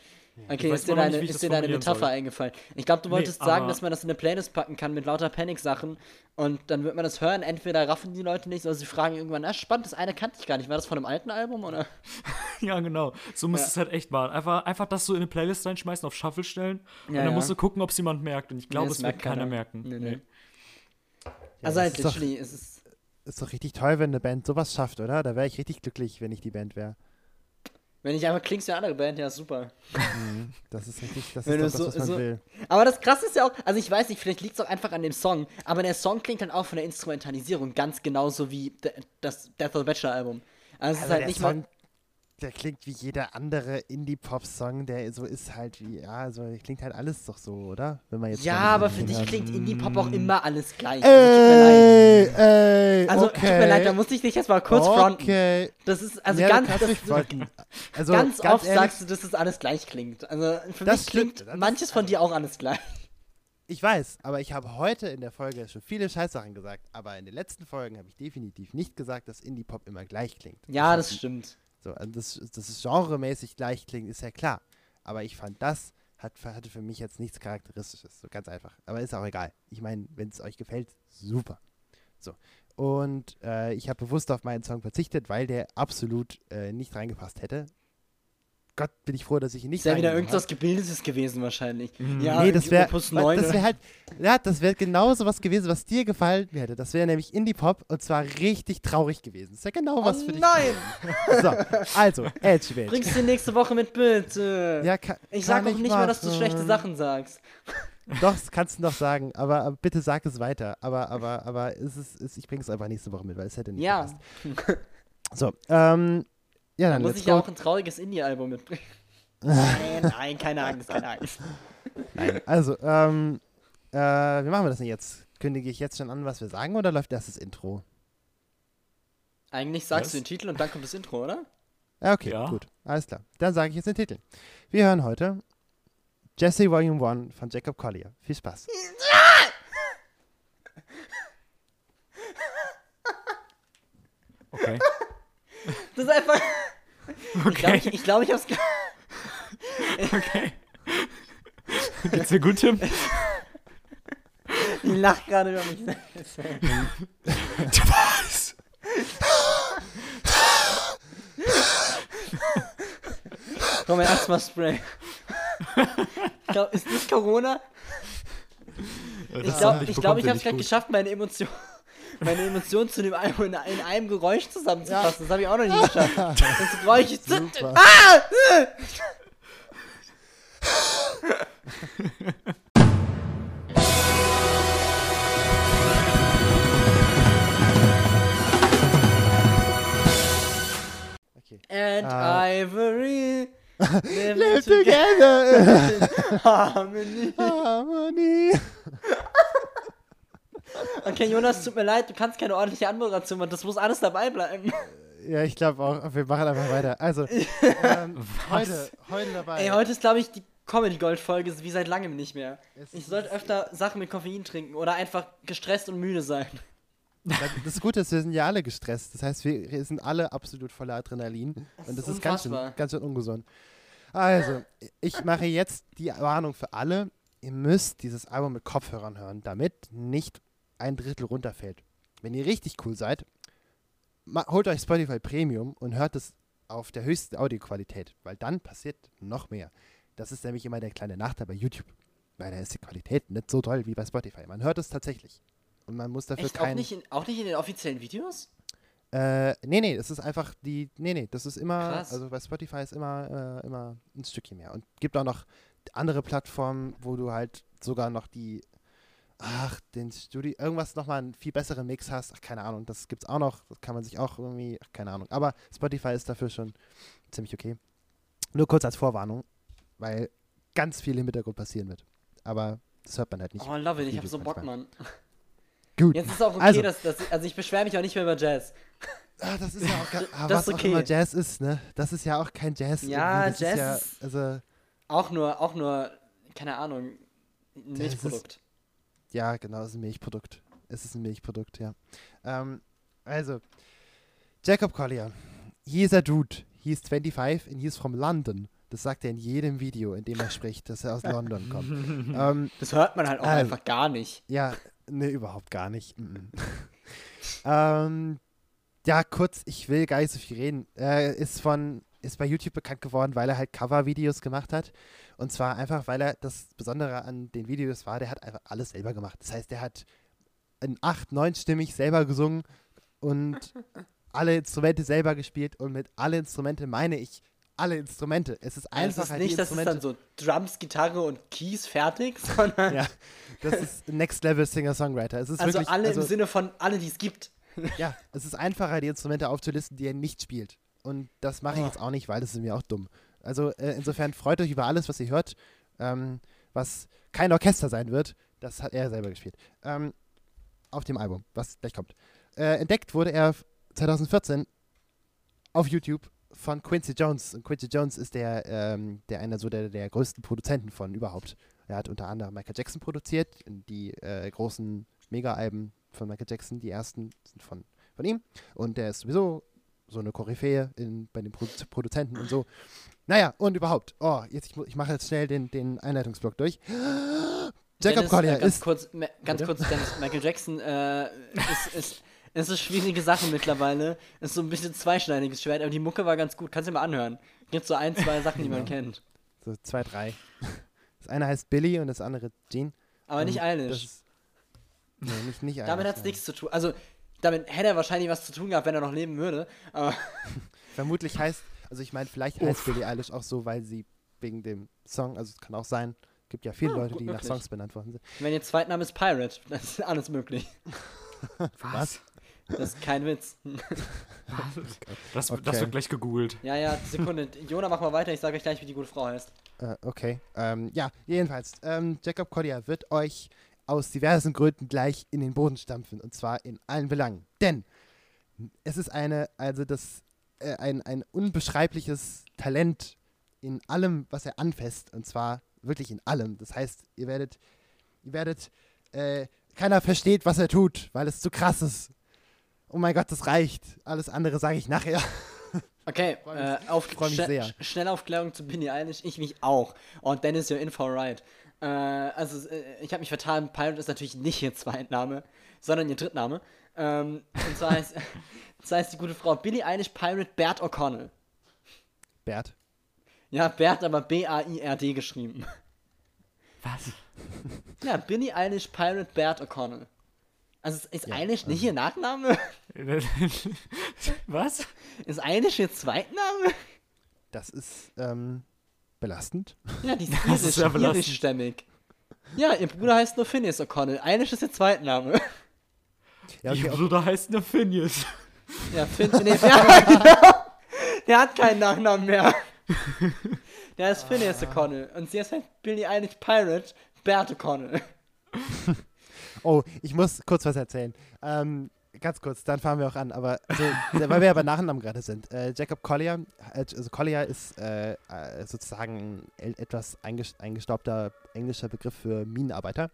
Okay, ist dir deine, nicht, wie ich ist dir deine Metapher soll. eingefallen? Ich glaube, du Nee, wolltest sagen, aber- dass man das in eine Playlist packen kann mit lauter Panic-Sachen und dann wird man das hören. Entweder raffen die Leute nicht oder sie fragen irgendwann, na spannend, das eine kannte ich gar nicht. War das von einem alten Album oder? *laughs* Ja, genau. So muss Ja. es halt echt machen. Einfach, einfach das so in eine Playlist reinschmeißen, auf Shuffle stellen und Ja, dann ja. musst du gucken, ob es jemand merkt. Und ich glaube, das es wird merkt keiner keiner. merken. Nee, nee. Nee. also das halt ist doch- es ist. Ist doch richtig toll, wenn eine Band sowas schafft, oder? Da wäre ich richtig glücklich, wenn ich die Band wäre. Wenn ich einfach klingst wie eine andere Band, ja super. Das ist richtig, das Wenn ist das, so- was man so- will. Aber das krasse ist ja auch, also ich weiß nicht, vielleicht liegt es auch einfach an dem Song, aber der Song klingt dann auch von der Instrumentalisierung ganz genauso wie das Death of the Bachelor Album. Also es ist Also halt der nicht Song, mal. Der klingt wie jeder andere Indie-Pop-Song, der so ist halt wie, ja, so klingt halt alles doch so, oder? Wenn man jetzt Ja, aber für dich klingt Indie-Pop auch immer alles gleich. Also, tut mir leid. Ey, ey, Also, okay. tut mir leid, da muss ich dich jetzt mal kurz fronten. Okay. Das ist, also Ja, ganz, das, fronten. *laughs* Also, ganz, oft ehrlich, sagst du, dass es alles gleich klingt. Also für Das mich stimmt, klingt das ist- manches von dir auch alles gleich. Ich weiß, aber ich habe heute in der Folge schon viele Scheißsachen gesagt, aber in den letzten Folgen habe ich definitiv nicht gesagt, dass Indie-Pop immer gleich klingt. Ja, das hab- stimmt. So, also das, das ist genremäßig gleich klingt, ist ja klar. Aber ich fand, das hat, hatte für mich jetzt nichts Charakteristisches. So ganz einfach. Aber ist auch egal. Ich meine, wenn es euch gefällt, super. So. Und äh, ich habe bewusst auf meinen Song verzichtet, weil der absolut äh, nicht reingepasst hätte. Gott, bin ich froh, dass ich ihn nicht Ist ja wieder irgendwas Gebildetes gewesen wahrscheinlich. Mhm. Ja, nee, das wäre Opus das 9. wär halt, ja, das wäre genau so was gewesen, was dir gefallen hätte. Das wäre nämlich Indie-Pop und zwar richtig traurig gewesen. Das wäre genau was oh für dich. nein! So, also, Edge *laughs* Welt. Bringst du nächste Woche mit, bitte. Ja, ka- ich kann sag auch nicht mehr, dass du schlechte Sachen sagst. Doch, das kannst du noch sagen, aber, aber bitte sag es weiter. Aber, aber, aber es ist, es, ich bringe es einfach nächste Woche mit, weil es hätte nicht Ja, gepasst. So, ähm, ja, dann dann muss ich ja auch ein trauriges Indie-Album mitbringen. *laughs* nein, nein, keine Angst, keine Angst. Nein, also, ähm, äh, wie machen wir das denn jetzt? Kündige ich jetzt schon an, was wir sagen, oder läuft erst das Intro? Eigentlich sagst Was? du den Titel und dann kommt das Intro, oder? Ja, okay, Ja. gut. Alles klar. Dann sage ich jetzt den Titel. Wir hören heute Jesse Volume 1 von Jacob Collier. Viel Spaß. Okay. *laughs* Das ist einfach. Ich glaube, Okay. ich, ich, glaub, ich hab's. okay. Geht's dir gut, Tim? Ich lach gerade über mich selbst. Was? Komm, mein Asthma-Spray. Ich glaub, ist das Corona? Ich glaube, ich, glaub, ich habe es gerade geschafft, meine Emotion, meine Emotionen zu dem Album in, in einem Geräusch zusammenzufassen. Das habe ich auch noch nie geschafft. Das Geräusch ist. Super. Ah! *laughs* Okay. And Ah. Ivory *laughs* live, Live together together! in *laughs* harmony. Harmony! Okay, Jonas, tut mir leid, du kannst keine ordentliche Anmoderation machen. Das muss alles dabei bleiben. Ja, ich glaube auch. Wir machen einfach weiter. Also, *laughs* ähm, heute, heute dabei. Ey, heute ist, glaube ich, die Comedy-Gold-Folge wie seit langem nicht mehr. Es Ich sollte öfter Sachen mit Koffein trinken oder einfach gestresst und müde sein. Das Gute ist, wir sind ja alle gestresst. Das heißt, wir sind alle absolut voller Adrenalin. und das ist ist ganz schön, ganz schön ungesund. Also, ich mache jetzt die Warnung für alle. Ihr müsst dieses Album mit Kopfhörern hören, damit nicht ein Drittel runterfällt. Wenn ihr richtig cool seid, holt euch Spotify Premium und hört es auf der höchsten Audioqualität, weil dann passiert noch mehr. Das ist nämlich immer der kleine Nachteil bei YouTube. Weil da ist die Qualität nicht so toll wie bei Spotify. Man hört es tatsächlich. Und man muss dafür Echt? Auch kein. nicht, in, auch nicht in den offiziellen Videos? Äh, nee, nee, das ist einfach die. Nee, nee, das ist immer. Krass. Also bei Spotify ist immer, äh, immer ein Stückchen mehr. Und gibt auch noch andere Plattformen, wo du halt sogar noch die. Ach, den Studio. Irgendwas nochmal einen viel besseren Mix hast. Ach, keine Ahnung. Das gibt's auch noch. Das kann man sich auch irgendwie. Ach, keine Ahnung. Aber Spotify ist dafür schon ziemlich okay. Nur kurz als Vorwarnung, weil ganz viel im Hintergrund passieren wird. Aber das hört man halt nicht. Oh, love it, ich habe Videos so Bock, manchmal. Mann. Gut. Jetzt ist auch okay, Also. dass, dass. Also, ich beschwere mich auch nicht mehr über Jazz. Ah, das ist ja auch *laughs* gar, ah, Das was ist auch okay. immer Jazz ist, ne? Das ist ja auch kein Jazz. Ja, Jazz Ist ja, also, Auch nur, auch nur, keine Ahnung, ein Milchprodukt. Ja, genau, es ist ein Milchprodukt. Es ist ein Milchprodukt, ja. Ähm, also, Jacob Collier. He is a dude. He is 25 and he is from London. Das sagt er in jedem Video, in dem er spricht, dass er aus London kommt. *laughs* ähm, Das hört man halt auch Also. einfach gar nicht. ja, ne, überhaupt gar nicht. Mhm. *laughs* ähm, ja, kurz, ich will gar nicht so viel reden. Er ist von, ist bei YouTube bekannt geworden, weil er halt Cover-Videos gemacht hat. Und zwar einfach, weil er das Besondere an den Videos war, der hat einfach alles selber gemacht. Das heißt, der hat in acht, neunstimmig selber gesungen und *laughs* alle Instrumente selber gespielt. Und mit alle Instrumente meine ich alle Instrumente. Es ist Es einfach ist halt nicht, die dass es dann so Drums, Gitarre und Keys fertig, *laughs* sondern ja, das ist Next Level Singer-Songwriter. Es ist also wirklich, alle also, im Sinne von alle, die es gibt. *laughs* Ja, es ist einfacher, die Instrumente aufzulisten, die er nicht spielt. Und das mache ich Oh. jetzt auch nicht, weil das ist mir auch dumm. Also äh, insofern freut euch über alles, was ihr hört, ähm, was kein Orchester sein wird. Das hat er selber gespielt. Ähm, auf dem Album, was gleich kommt. Äh, entdeckt wurde er 2014 auf YouTube von Quincy Jones. Und Quincy Jones ist der, ähm, der einer so der, der größten Produzenten von überhaupt. Er hat unter anderem Michael Jackson produziert. Die äh, großen Mega-Alben von Michael Jackson, die ersten sind von, von ihm. Und der ist sowieso so eine Koryphäe in, bei den Produ Produzenten und so. Naja, und überhaupt. Oh, jetzt, ich, ich mache jetzt schnell den, den Einleitungsblock durch. *gasps* Jacob Dennis, Collier äh, ganz ist. kurz, Ma- ganz Bitte? kurz, Dennis, Michael Jackson äh, ist, ist, ist eine schwierige Sache mittlerweile. Ist so ein bisschen zweischneidiges Schwert, aber die Mucke war ganz gut. Kannst du dir mal anhören. Gibt so ein, zwei Sachen, die man kennt. So zwei, drei. *laughs* Das eine heißt Billy und das andere Jean. Aber nicht Und Das Eilish. ist, nee, nicht, nicht Damit Eilish, hat es nichts zu tun. Also, damit hätte er wahrscheinlich was zu tun gehabt, wenn er noch leben würde. Aber *laughs* Vermutlich heißt, also ich meine, vielleicht heißt Billie Eilish auch so, weil sie wegen dem Song, also es kann auch sein, gibt ja viele Ah, Leute, die nach möglich. Songs benannt worden sind. wenn ihr Zweitname ist Pirate, *laughs* dann ist alles möglich. *laughs* Was? Das ist kein Witz. *laughs* Das, Okay. das wird gleich gegoogelt. Ja, ja, Sekunde. Jona, mach mal weiter. Ich sage euch gleich, wie die gute Frau heißt. Äh, okay. Ähm, ja, jedenfalls, ähm, Jacob Collier wird euch aus diversen Gründen gleich in den Boden stampfen. Und zwar in allen Belangen. Denn es ist eine, also das, äh, ein, ein unbeschreibliches Talent in allem, was er anfasst. Und zwar wirklich in allem. Das heißt, ihr werdet, ihr werdet, äh, keiner versteht, was er tut, weil es zu krass ist. Oh mein Gott, das reicht. Alles andere sage ich nachher. *laughs* Okay, Freu mich- äh, auf, freu mich schne- sehr. sch- Schnellaufklärung zu Billie Eilish, ich mich auch. Und Dennis, you're in for a ride. Äh, also, äh, ich habe mich vertan, Pirate ist natürlich nicht ihr Zweitname, sondern ihr Drittname. Ähm, und zwar heißt, *laughs* das heißt die gute Frau Billie Eilish Pirate Bert O'Connell. Bert. Ja, Bert, aber B-A-I-R-D geschrieben. Was? *laughs* Ja, Billie Eilish Pirate Bert O'Connell. Also, ist, Ja, Eilish nicht ihr Nachname? *laughs* Was? Ist Eilish ihr Zweitname? Das ist ähm, belastend. Ja, die ist Das irisch, ist ja irischstämmig. Ja, ihr Bruder heißt nur Phineas O'Connell. Eilish ist ihr Zweitname. Ja, Ihr okay, Bruder heißt nur Phineas. Ja, Finn, nee, *laughs* ja, *laughs* genau. Der hat keinen Nachnamen mehr. *laughs* Der heißt Phineas O'Connell. Und sie ist halt Billie Eilish Pirate Bert O'Connell. Oh, ich muss kurz was erzählen. Ähm, ganz kurz, dann fahren wir auch an. Aber also, weil wir ja bei Nachnamen gerade sind. Äh, Jacob Collier, äh, also Collier ist äh, äh, sozusagen etwas einges eingestaubter englischer Begriff für Minenarbeiter.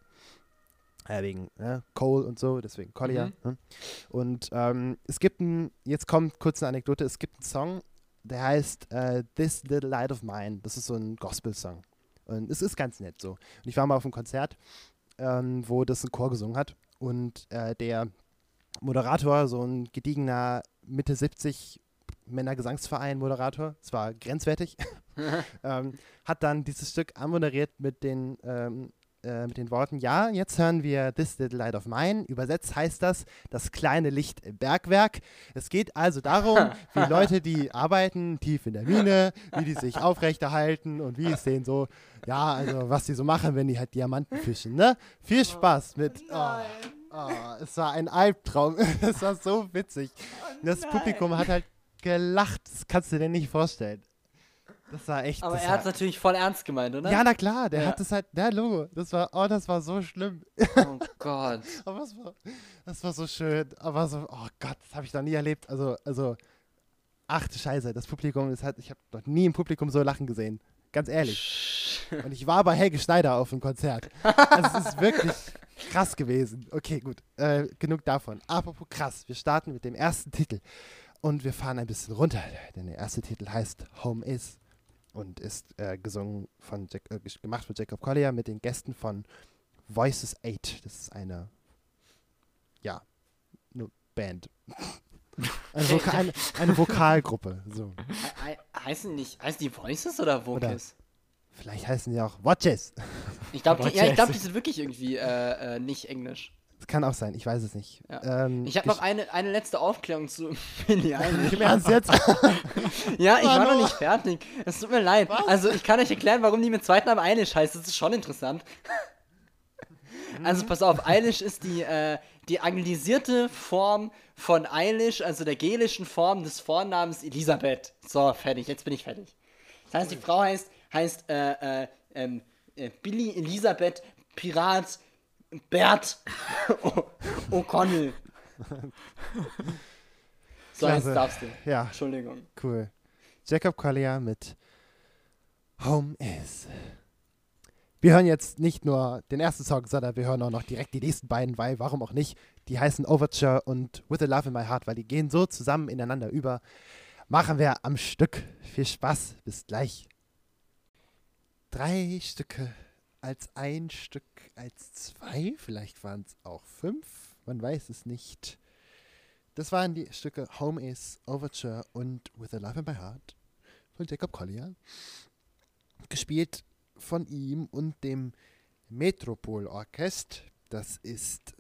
Äh, wegen ne, Coal und so, deswegen Collier. Mhm. Ne? Und ähm, es gibt ein, jetzt kommt kurz eine Anekdote, es gibt einen Song, der heißt äh, This Little Light of Mine. Das ist so ein Gospel-Song. Und es ist ganz nett so. Und ich war mal auf einem Konzert ähm, wo das ein Chor gesungen hat. Und äh, der Moderator, so ein gediegener Mitte 70 Männergesangsverein-Moderator, es war grenzwertig, *laughs* *laughs* ähm, hat dann dieses Stück anmoderiert mit den, ähm, äh, mit den Worten, ja, jetzt hören wir This Little Light of Mine. Übersetzt heißt das, das kleine Licht im Bergwerk. Es geht also darum, *laughs* wie Leute, die arbeiten tief in der Mine, wie die sich aufrechterhalten und wie es denen so, ja, also was sie so machen, wenn die halt Diamanten fischen, ne? Viel Spaß mit. Oh, oh, es war ein Albtraum. *laughs* Es war so witzig. das Publikum hat halt gelacht. Das kannst du dir nicht vorstellen. Das war echt. Aber das er hat es natürlich voll ernst gemeint, oder? ja, na klar, der Ja. hat das halt, der Logo. Das war, oh, das war so schlimm. Oh Gott. *laughs* Aber es war, das war so schön. Aber so, oh Gott, das habe ich noch nie erlebt. Also, also, ach du Scheiße, das Publikum ist halt, ich habe noch nie im Publikum so lachen gesehen. Ganz ehrlich. Und ich war bei Helge Schneider auf dem Konzert. Also es ist wirklich krass gewesen. Okay, gut. Äh, genug davon. Apropos krass, wir starten mit dem ersten Titel. Und wir fahren ein bisschen runter, denn der erste Titel heißt Home Is. Und ist äh, gesungen von Jack, äh, gemacht von Jacob Collier mit den Gästen von Voices 8. Das ist eine, ja, eine Band. *laughs* Eine, Voka eine, eine Vokalgruppe. So. He he heißen nicht, heißen die Voices oder Vocals? Vielleicht heißen die auch Watches. Ich glaube, die, ja, ich glaub, die sind wirklich irgendwie äh, äh, nicht englisch. Das kann auch sein, ich weiß es nicht. Ja. Ähm, Ich habe noch eine, eine letzte Aufklärung zu *laughs* Eilish. *laughs* Im Ernst jetzt? *laughs* Ja, ich war noch nicht fertig. Es tut mir leid. Also, ich kann euch erklären, warum die mit zweiten Namen Eilish heißt. Das ist schon interessant. Also, pass auf, Eilish ist die, äh, die anglisierte Form von Eilish, also der gelischen Form des Vornamens Elisabeth. So, fertig. Jetzt bin ich fertig. Das heißt, die Frau heißt, heißt äh, äh, ähm, äh, Billy Elisabeth Pirat Bert *laughs* O'Connell. So, jetzt Klasse. darfst du. Ja, Entschuldigung. cool. Jacob Collier mit Home is. Wir hören jetzt nicht nur den ersten Song, sondern wir hören auch noch direkt die nächsten beiden, weil warum auch nicht? Die heißen Overture und With a Love in My Heart, weil die gehen so zusammen ineinander über. Machen wir am Stück. Viel Spaß, bis gleich. Drei Stücke als ein Stück, als zwei, vielleicht waren es auch fünf, man weiß es nicht. Das waren die Stücke Home is, Overture und With a Love in My Heart von Jacob Collier. Gespielt von ihm und dem Metropol Orchest. Das ist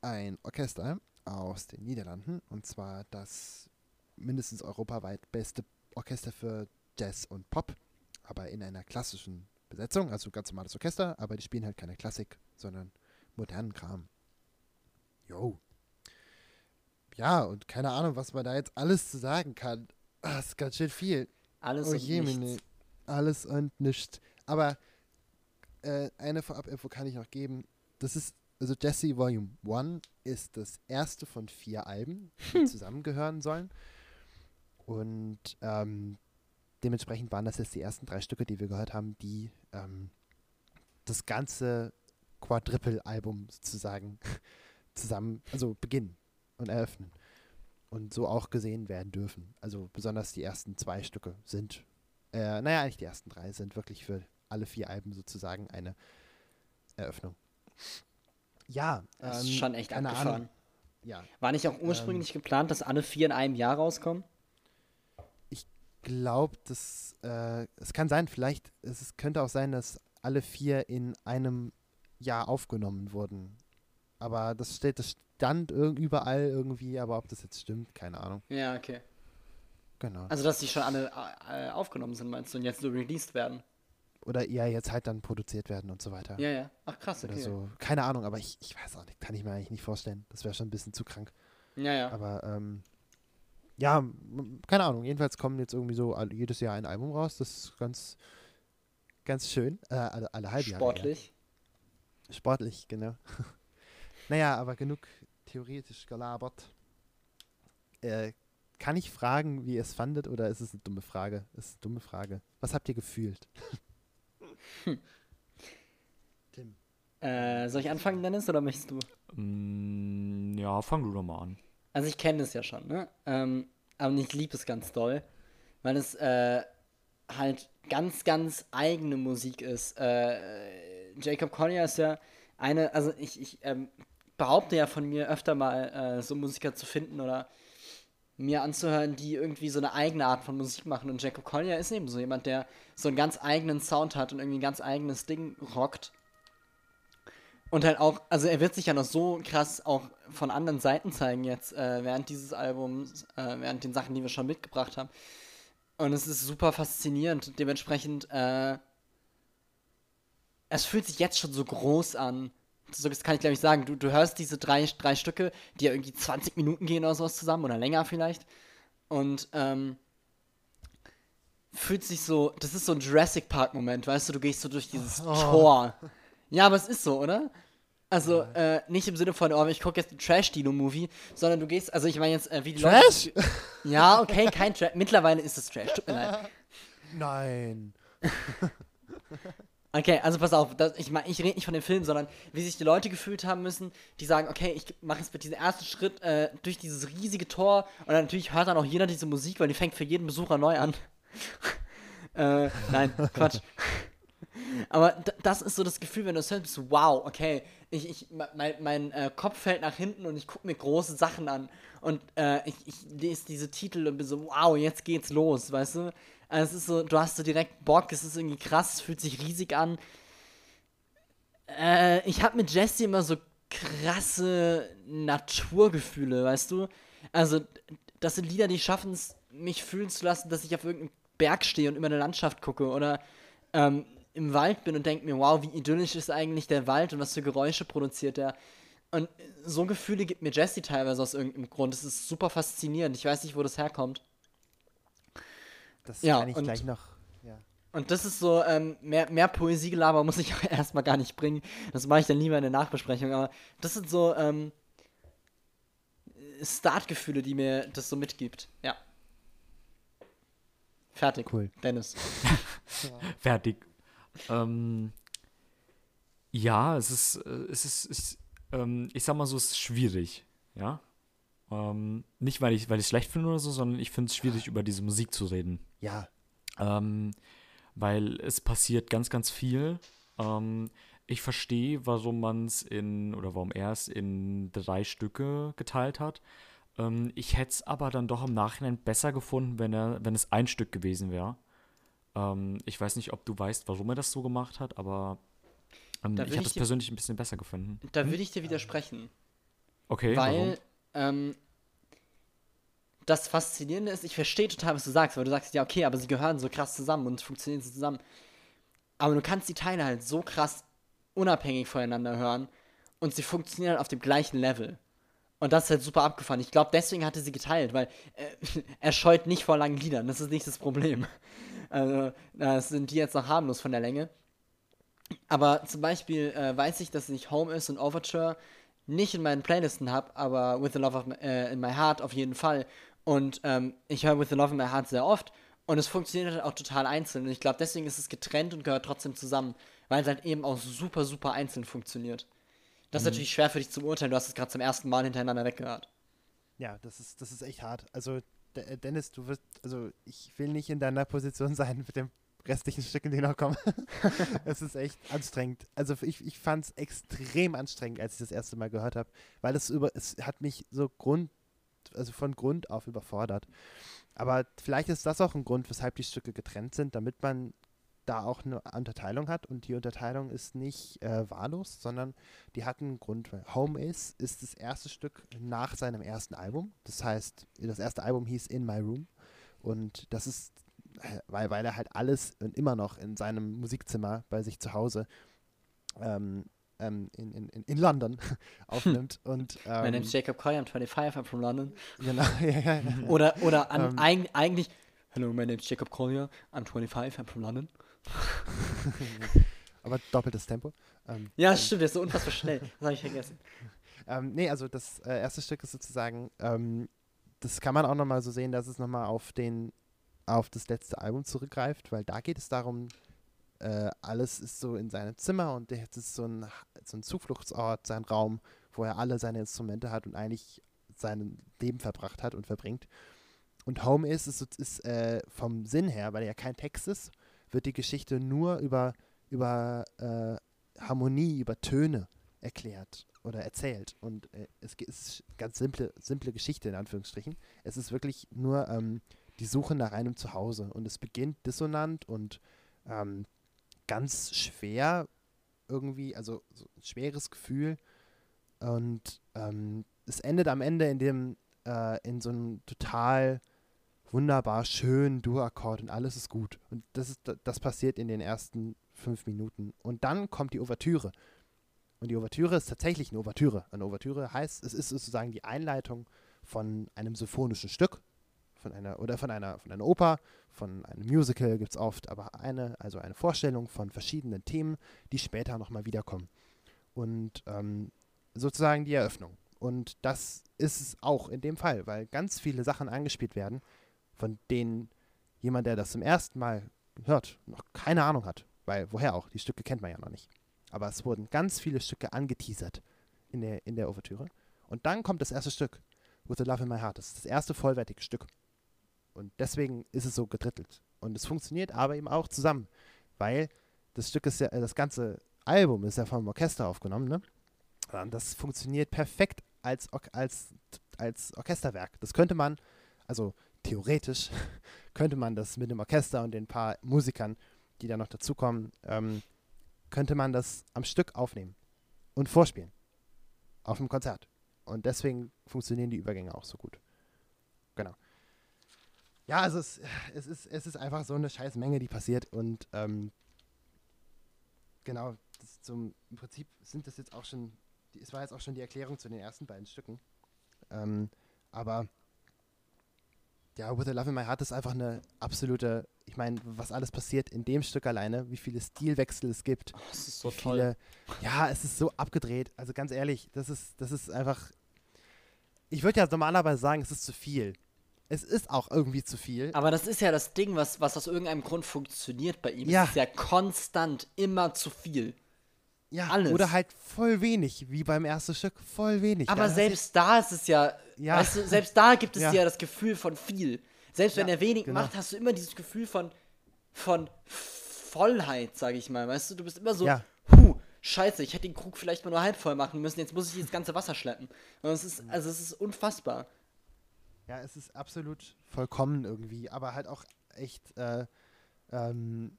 ein Orchester aus den Niederlanden und zwar das mindestens europaweit beste Orchester für Jazz und Pop, aber in einer klassischen Besetzung, also ganz normales Orchester, aber die spielen halt keine Klassik, sondern modernen Kram. Jo. Ja, und keine Ahnung, was man da jetzt alles zu sagen kann. Ah, ist ganz schön viel. Alles Oh und Jemine. nichts. Alles und nichts. Aber äh, eine Vorab-Info kann ich noch geben. Das ist, also Jesse Volume 1 ist das erste von vier Alben, die *laughs* zusammengehören sollen. Und ähm, dementsprechend waren das jetzt die ersten drei Stücke, die wir gehört haben, die ähm, das ganze Quadruple-Album sozusagen *laughs* zusammen, also beginnen und eröffnen. Und so auch gesehen werden dürfen. Also besonders die ersten zwei Stücke sind, äh, naja, eigentlich die ersten drei sind wirklich für alle vier Alben sozusagen eine Eröffnung. Ja, Das ist ähm, schon echt abgefahren. Ahnung. Ja, War nicht auch ursprünglich geplant, dass alle vier in einem Jahr rauskommen? Glaube, das, äh, es kann sein, vielleicht, es könnte auch sein, dass alle vier in einem Jahr aufgenommen wurden. Aber das steht, das stand überall irgendwie, aber ob das jetzt stimmt, keine Ahnung. Ja, okay. Genau. Also, dass die schon alle äh, aufgenommen sind, meinst du, und jetzt so released werden? Oder eher jetzt halt dann produziert werden und so weiter. Ja, ja. Ach, krass, Oder okay. so. Keine Ahnung, aber ich, ich weiß auch nicht, kann ich mir eigentlich nicht vorstellen. Das wäre schon ein bisschen zu krank. Ja, ja. Aber ähm, ja, keine Ahnung. Jedenfalls kommen jetzt irgendwie so jedes Jahr ein Album raus. Das ist ganz, ganz schön. Äh, alle, alle halbe Jahre. Sportlich. Sportlich, genau. *laughs* naja, aber genug theoretisch gelabert. Äh, kann ich fragen, wie ihr es fandet, oder ist es eine dumme Frage? Ist eine dumme Frage. Was habt ihr gefühlt? *laughs* Tim. Äh, soll ich anfangen, Dennis, oder möchtest du? Mm, ja, fang du doch mal an. Also, ich kenne das ja schon, ne? Ähm, aber ich liebe es ganz doll, weil es äh, halt ganz, ganz eigene Musik ist. Äh, Jacob Collier ist ja eine, also ich, ich ähm, behaupte ja von mir öfter mal, äh, so Musiker zu finden oder mir anzuhören, die irgendwie so eine eigene Art von Musik machen. Und Jacob Collier ist eben so jemand, der so einen ganz eigenen Sound hat und irgendwie ein ganz eigenes Ding rockt. Und halt auch, also er wird sich ja noch so krass auch von anderen Seiten zeigen jetzt, äh, während dieses Albums, äh, während den Sachen, die wir schon mitgebracht haben. Und es ist super faszinierend. Dementsprechend, äh, es fühlt sich jetzt schon so groß an. So, das kann ich glaube ich sagen. Du, du hörst diese drei, drei Stücke, die ja irgendwie 20 Minuten gehen oder sowas zusammen oder länger vielleicht. Und, ähm, fühlt sich so, das ist so ein Jurassic Park Moment, weißt du, du gehst so durch dieses Tor. Ja, aber es ist so, oder? Also, äh, nicht im Sinne von, oh, ich gucke jetzt einen Trash-Dino-Movie, sondern du gehst, also ich meine jetzt, äh, wie die Trash? Leute. Ja, okay, kein Trash. Mittlerweile ist es Trash, tut mir leid. *laughs* Nein. *laughs* Okay, also pass auf, das, ich meine, ich rede nicht von dem Film, sondern wie sich die Leute gefühlt haben müssen, die sagen, okay, ich mache jetzt mit diesem ersten Schritt äh, durch dieses riesige Tor und dann natürlich hört dann auch jeder diese Musik, weil die fängt für jeden Besucher neu an. *laughs* Äh, nein, Quatsch. Aber das ist so das Gefühl, wenn du es hörst, bist du, wow, okay, ich, ich, me- mein, mein äh, Kopf fällt nach hinten und ich gucke mir große Sachen an. Und äh, ich, ich lese diese Titel und bin so, wow, jetzt geht's los, weißt du? Also es ist so, du hast so direkt Bock, es ist irgendwie krass, es fühlt sich riesig an. Äh, ich habe mit Jesse immer so krasse Naturgefühle, weißt du? Also, das sind Lieder, die schaffen es, mich fühlen zu lassen, dass ich auf irgendeinem Berg stehe und über eine Landschaft gucke oder ähm, im Wald bin und denke mir, wow, wie idyllisch ist eigentlich der Wald und was für Geräusche produziert der. Und so Gefühle gibt mir Jesse teilweise aus irgendeinem Grund. Das ist super faszinierend. Ich weiß nicht, wo das herkommt. Das Ja, kann ich und- gleich noch. Ja. Und das ist so, ähm, mehr, mehr Poesiegelaber muss ich *laughs* auch erstmal gar nicht bringen. Das mache ich dann lieber in der Nachbesprechung. Aber das sind so ähm, Startgefühle, die mir das so mitgibt. Ja. Fertig. Cool. Dennis. *laughs* Fertig. Ähm, ja, es ist, äh, es ist, es, ähm, ich sag mal so, es ist schwierig, ja. Ähm, nicht, weil ich weil ich schlecht finde oder so, sondern ich finde es schwierig, über diese Musik zu reden. Ja, Ähm, weil es passiert ganz, ganz viel. Ähm, ich verstehe, warum man es in, oder warum er es in drei Stücke geteilt hat. Ähm, ich hätte es aber dann doch im Nachhinein besser gefunden, wenn, er, wenn es ein Stück gewesen wäre. Ähm, ich weiß nicht, ob du weißt, warum er das so gemacht hat, aber ähm, Da ich habe dir- persönlich ein bisschen besser gefunden. Da würde ich dir widersprechen. Okay, weil ähm, das Faszinierende ist, ich verstehe total, was du sagst, weil du sagst, ja, okay, aber sie gehören so krass zusammen und funktionieren so zusammen. Aber du kannst die Teile halt so krass unabhängig voneinander hören und sie funktionieren halt auf dem gleichen Level. Und das ist halt super abgefahren. Ich glaube, deswegen hatte sie geteilt, weil äh, *laughs* er scheut nicht vor langen Liedern. Das ist nicht das Problem. Also, das sind die jetzt noch harmlos von der Länge. Aber zum Beispiel äh, weiß ich, dass ich Home ist und Overture nicht in meinen Playlisten habe, aber With the Love of my, äh, in My Heart auf jeden Fall. Und ähm, ich höre With the Love in My Heart sehr oft. Und es funktioniert halt auch total einzeln. Und ich glaube, deswegen ist es getrennt und gehört trotzdem zusammen. Weil es halt eben auch super, super einzeln funktioniert. Das ist natürlich schwer für dich zu beurteilen. Du hast es gerade zum ersten Mal hintereinander weggehört. ja, das ist, das ist echt hart. Also, Dennis, du wirst, also ich will nicht in deiner Position sein mit dem restlichen Stücken, die noch kommen. *laughs* es ist echt anstrengend. Also ich, ich fand es extrem anstrengend, als ich das erste Mal gehört habe, weil es über, es hat mich so Grund, also von Grund auf überfordert. Aber vielleicht ist das auch ein Grund, weshalb die Stücke getrennt sind, damit man da auch eine Unterteilung hat und die Unterteilung ist nicht äh, wahllos, sondern die hat einen Grund, weil Home Is ist das erste Stück nach seinem ersten Album. Das heißt, das erste Album hieß In My Room und das ist, äh, weil, weil er halt alles und immer noch in seinem Musikzimmer bei sich zu Hause ähm, ähm, in, in, in- London *laughs* aufnimmt *laughs* und My ähm, name is Jacob Coy, I'm 25, I'm from London. *laughs* genau, ja, ja, ja. Oder, oder an, Ähm. eig, eigentlich, Hello, my name is Jacob Collier, I'm 25, I'm from London. *laughs* aber doppeltes Tempo. Ähm, Ja, stimmt, der ist so unfassbar schnell. Das habe ich vergessen. *laughs* Ähm, nee, also das äh, erste Stück ist sozusagen, ähm, das kann man auch nochmal so sehen, dass es nochmal auf den, auf das letzte Album zurückgreift, weil da geht es darum, äh, alles ist so in seinem Zimmer und jetzt ist so ein, so ein Zufluchtsort, sein Raum, wo er alle seine Instrumente hat und eigentlich sein Leben verbracht hat und verbringt. Und Home ist, ist, ist äh, vom Sinn her, weil er kein Text ist, wird die Geschichte nur über, über äh, Harmonie, über Töne erklärt oder erzählt. Und äh, es ist ganz simple, simple Geschichte in Anführungsstrichen. Es ist wirklich nur ähm, die Suche nach einem Zuhause. Und es beginnt dissonant und ähm, ganz schwer irgendwie, also so ein schweres Gefühl. Und ähm, es endet am Ende in dem, äh, in so einem total wunderbar schönen Dur-Akkord und alles ist gut. Und das ist, das passiert in den ersten fünf Minuten. Und dann kommt die Ouvertüre. Und die Ouvertüre ist tatsächlich eine Ouvertüre. Eine Ouvertüre heißt, es ist sozusagen die Einleitung von einem symphonischen Stück, von einer, oder von einer, von einer Oper, von einem Musical gibt es oft, aber eine, also eine Vorstellung von verschiedenen Themen, die später nochmal wiederkommen. Und ähm, sozusagen die Eröffnung. Und das ist es auch in dem Fall, weil ganz viele Sachen angespielt werden, von denen jemand, der das zum ersten Mal hört, noch keine Ahnung hat. Weil, woher auch? Die Stücke kennt man ja noch nicht. Aber es wurden ganz viele Stücke angeteasert in der, in der Ouvertüre. Und dann kommt das erste Stück, With the Love in My Heart. Das ist das erste vollwertige Stück. Und deswegen ist es so gedrittelt. Und es funktioniert aber eben auch zusammen, weil das Stück ist ja, äh, das ganze Album ist ja vom Orchester aufgenommen, ne? Das funktioniert perfekt als, als, als Orchesterwerk. Das könnte man, also theoretisch, *laughs* könnte man das mit dem Orchester und den paar Musikern, die da noch dazukommen, ähm, könnte man das am Stück aufnehmen und vorspielen. Auf dem Konzert. Und deswegen funktionieren die Übergänge auch so gut. Genau. Ja, also es, es, ist, es ist einfach so eine scheiß Menge, die passiert. Und ähm, genau, zum, im Prinzip sind das jetzt auch schon, es war jetzt auch schon die Erklärung zu den ersten beiden Stücken. Ähm, aber ja, With a Love in My Heart ist einfach eine absolute, ich meine, was alles passiert in dem Stück alleine, wie viele Stilwechsel es gibt, Oh, das ist so wie toll. viele, ja, es ist so abgedreht. Also ganz ehrlich, das ist, das ist einfach. Ich würde ja normalerweise sagen, es ist zu viel. Es ist auch irgendwie zu viel. Aber das ist ja das Ding, was, was aus irgendeinem Grund funktioniert bei ihm. Ja. Es ist ja konstant immer zu viel. Ja, alles. Oder halt voll wenig, wie beim ersten Stück. Voll wenig. Aber Da selbst da ist es ja, Ja. weißt du, selbst da gibt es Ja. ja das Gefühl von viel. Selbst wenn Ja, er wenig genau. macht, hast du immer dieses Gefühl von, von Vollheit, sag ich mal. Weißt du, du bist immer so, Ja. huh, scheiße, ich hätte den Krug vielleicht mal nur halb voll machen müssen, jetzt muss ich das ganze Wasser schleppen. Und es ist, also es ist unfassbar. Ja, es ist absolut vollkommen irgendwie, aber halt auch echt, äh, ähm,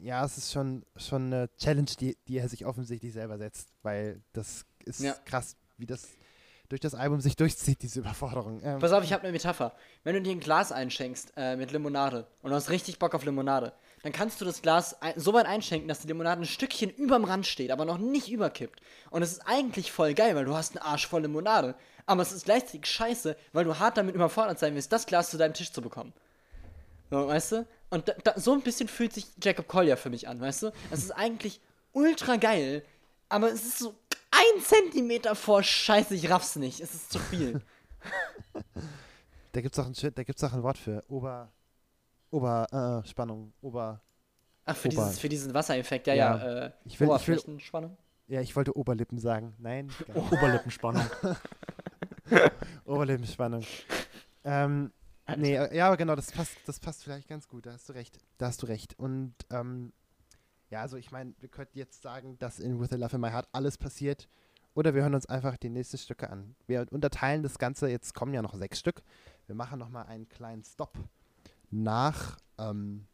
ja, es ist schon, schon eine Challenge, die, die er sich offensichtlich selber setzt, weil das ist Ja. krass, wie das durch das Album sich durchzieht, diese Überforderung. Ähm, Pass auf, ich habe eine Metapher. Wenn du dir ein Glas einschenkst äh, mit Limonade und du hast richtig Bock auf Limonade, dann kannst du das Glas so weit einschenken, dass die Limonade ein Stückchen überm Rand steht, aber noch nicht überkippt. Und es ist eigentlich voll geil, weil du hast einen Arsch voll Limonade. Aber es ist gleichzeitig scheiße, weil du hart damit überfordert sein willst, das Glas zu deinem Tisch zu bekommen. So, weißt du? Und da, da, so ein bisschen fühlt sich Jacob Collier für mich an, weißt du? Es ist eigentlich ultra geil, aber es ist so ein Zentimeter vor Scheiße, ich raff's nicht. Es ist zu viel. Da gibt es *laughs* auch, ein da gibt's auch ein Wort für Ober, Ober, äh, Spannung, Ober, Ach, für, Ober- dieses, für diesen Wassereffekt, ja, Ja. ja. Äh, Ich will- ich will- Oberflächenspannung. ja, ich wollte Oberlippen sagen. Nein, *laughs* genau. Oberlippenspannung. *laughs* Oberlippenspannung. ähm, nee, äh, ja, aber genau, das passt, das passt vielleicht ganz gut, da hast du recht. Da hast du recht. Und ähm, ja, also ich meine, wir könnten jetzt sagen, dass in With a Love in My Heart alles passiert. Oder wir hören uns einfach die nächsten Stücke an. Wir unterteilen das Ganze, jetzt kommen ja noch sechs Stück. Wir machen nochmal einen kleinen Stop nach, ähm,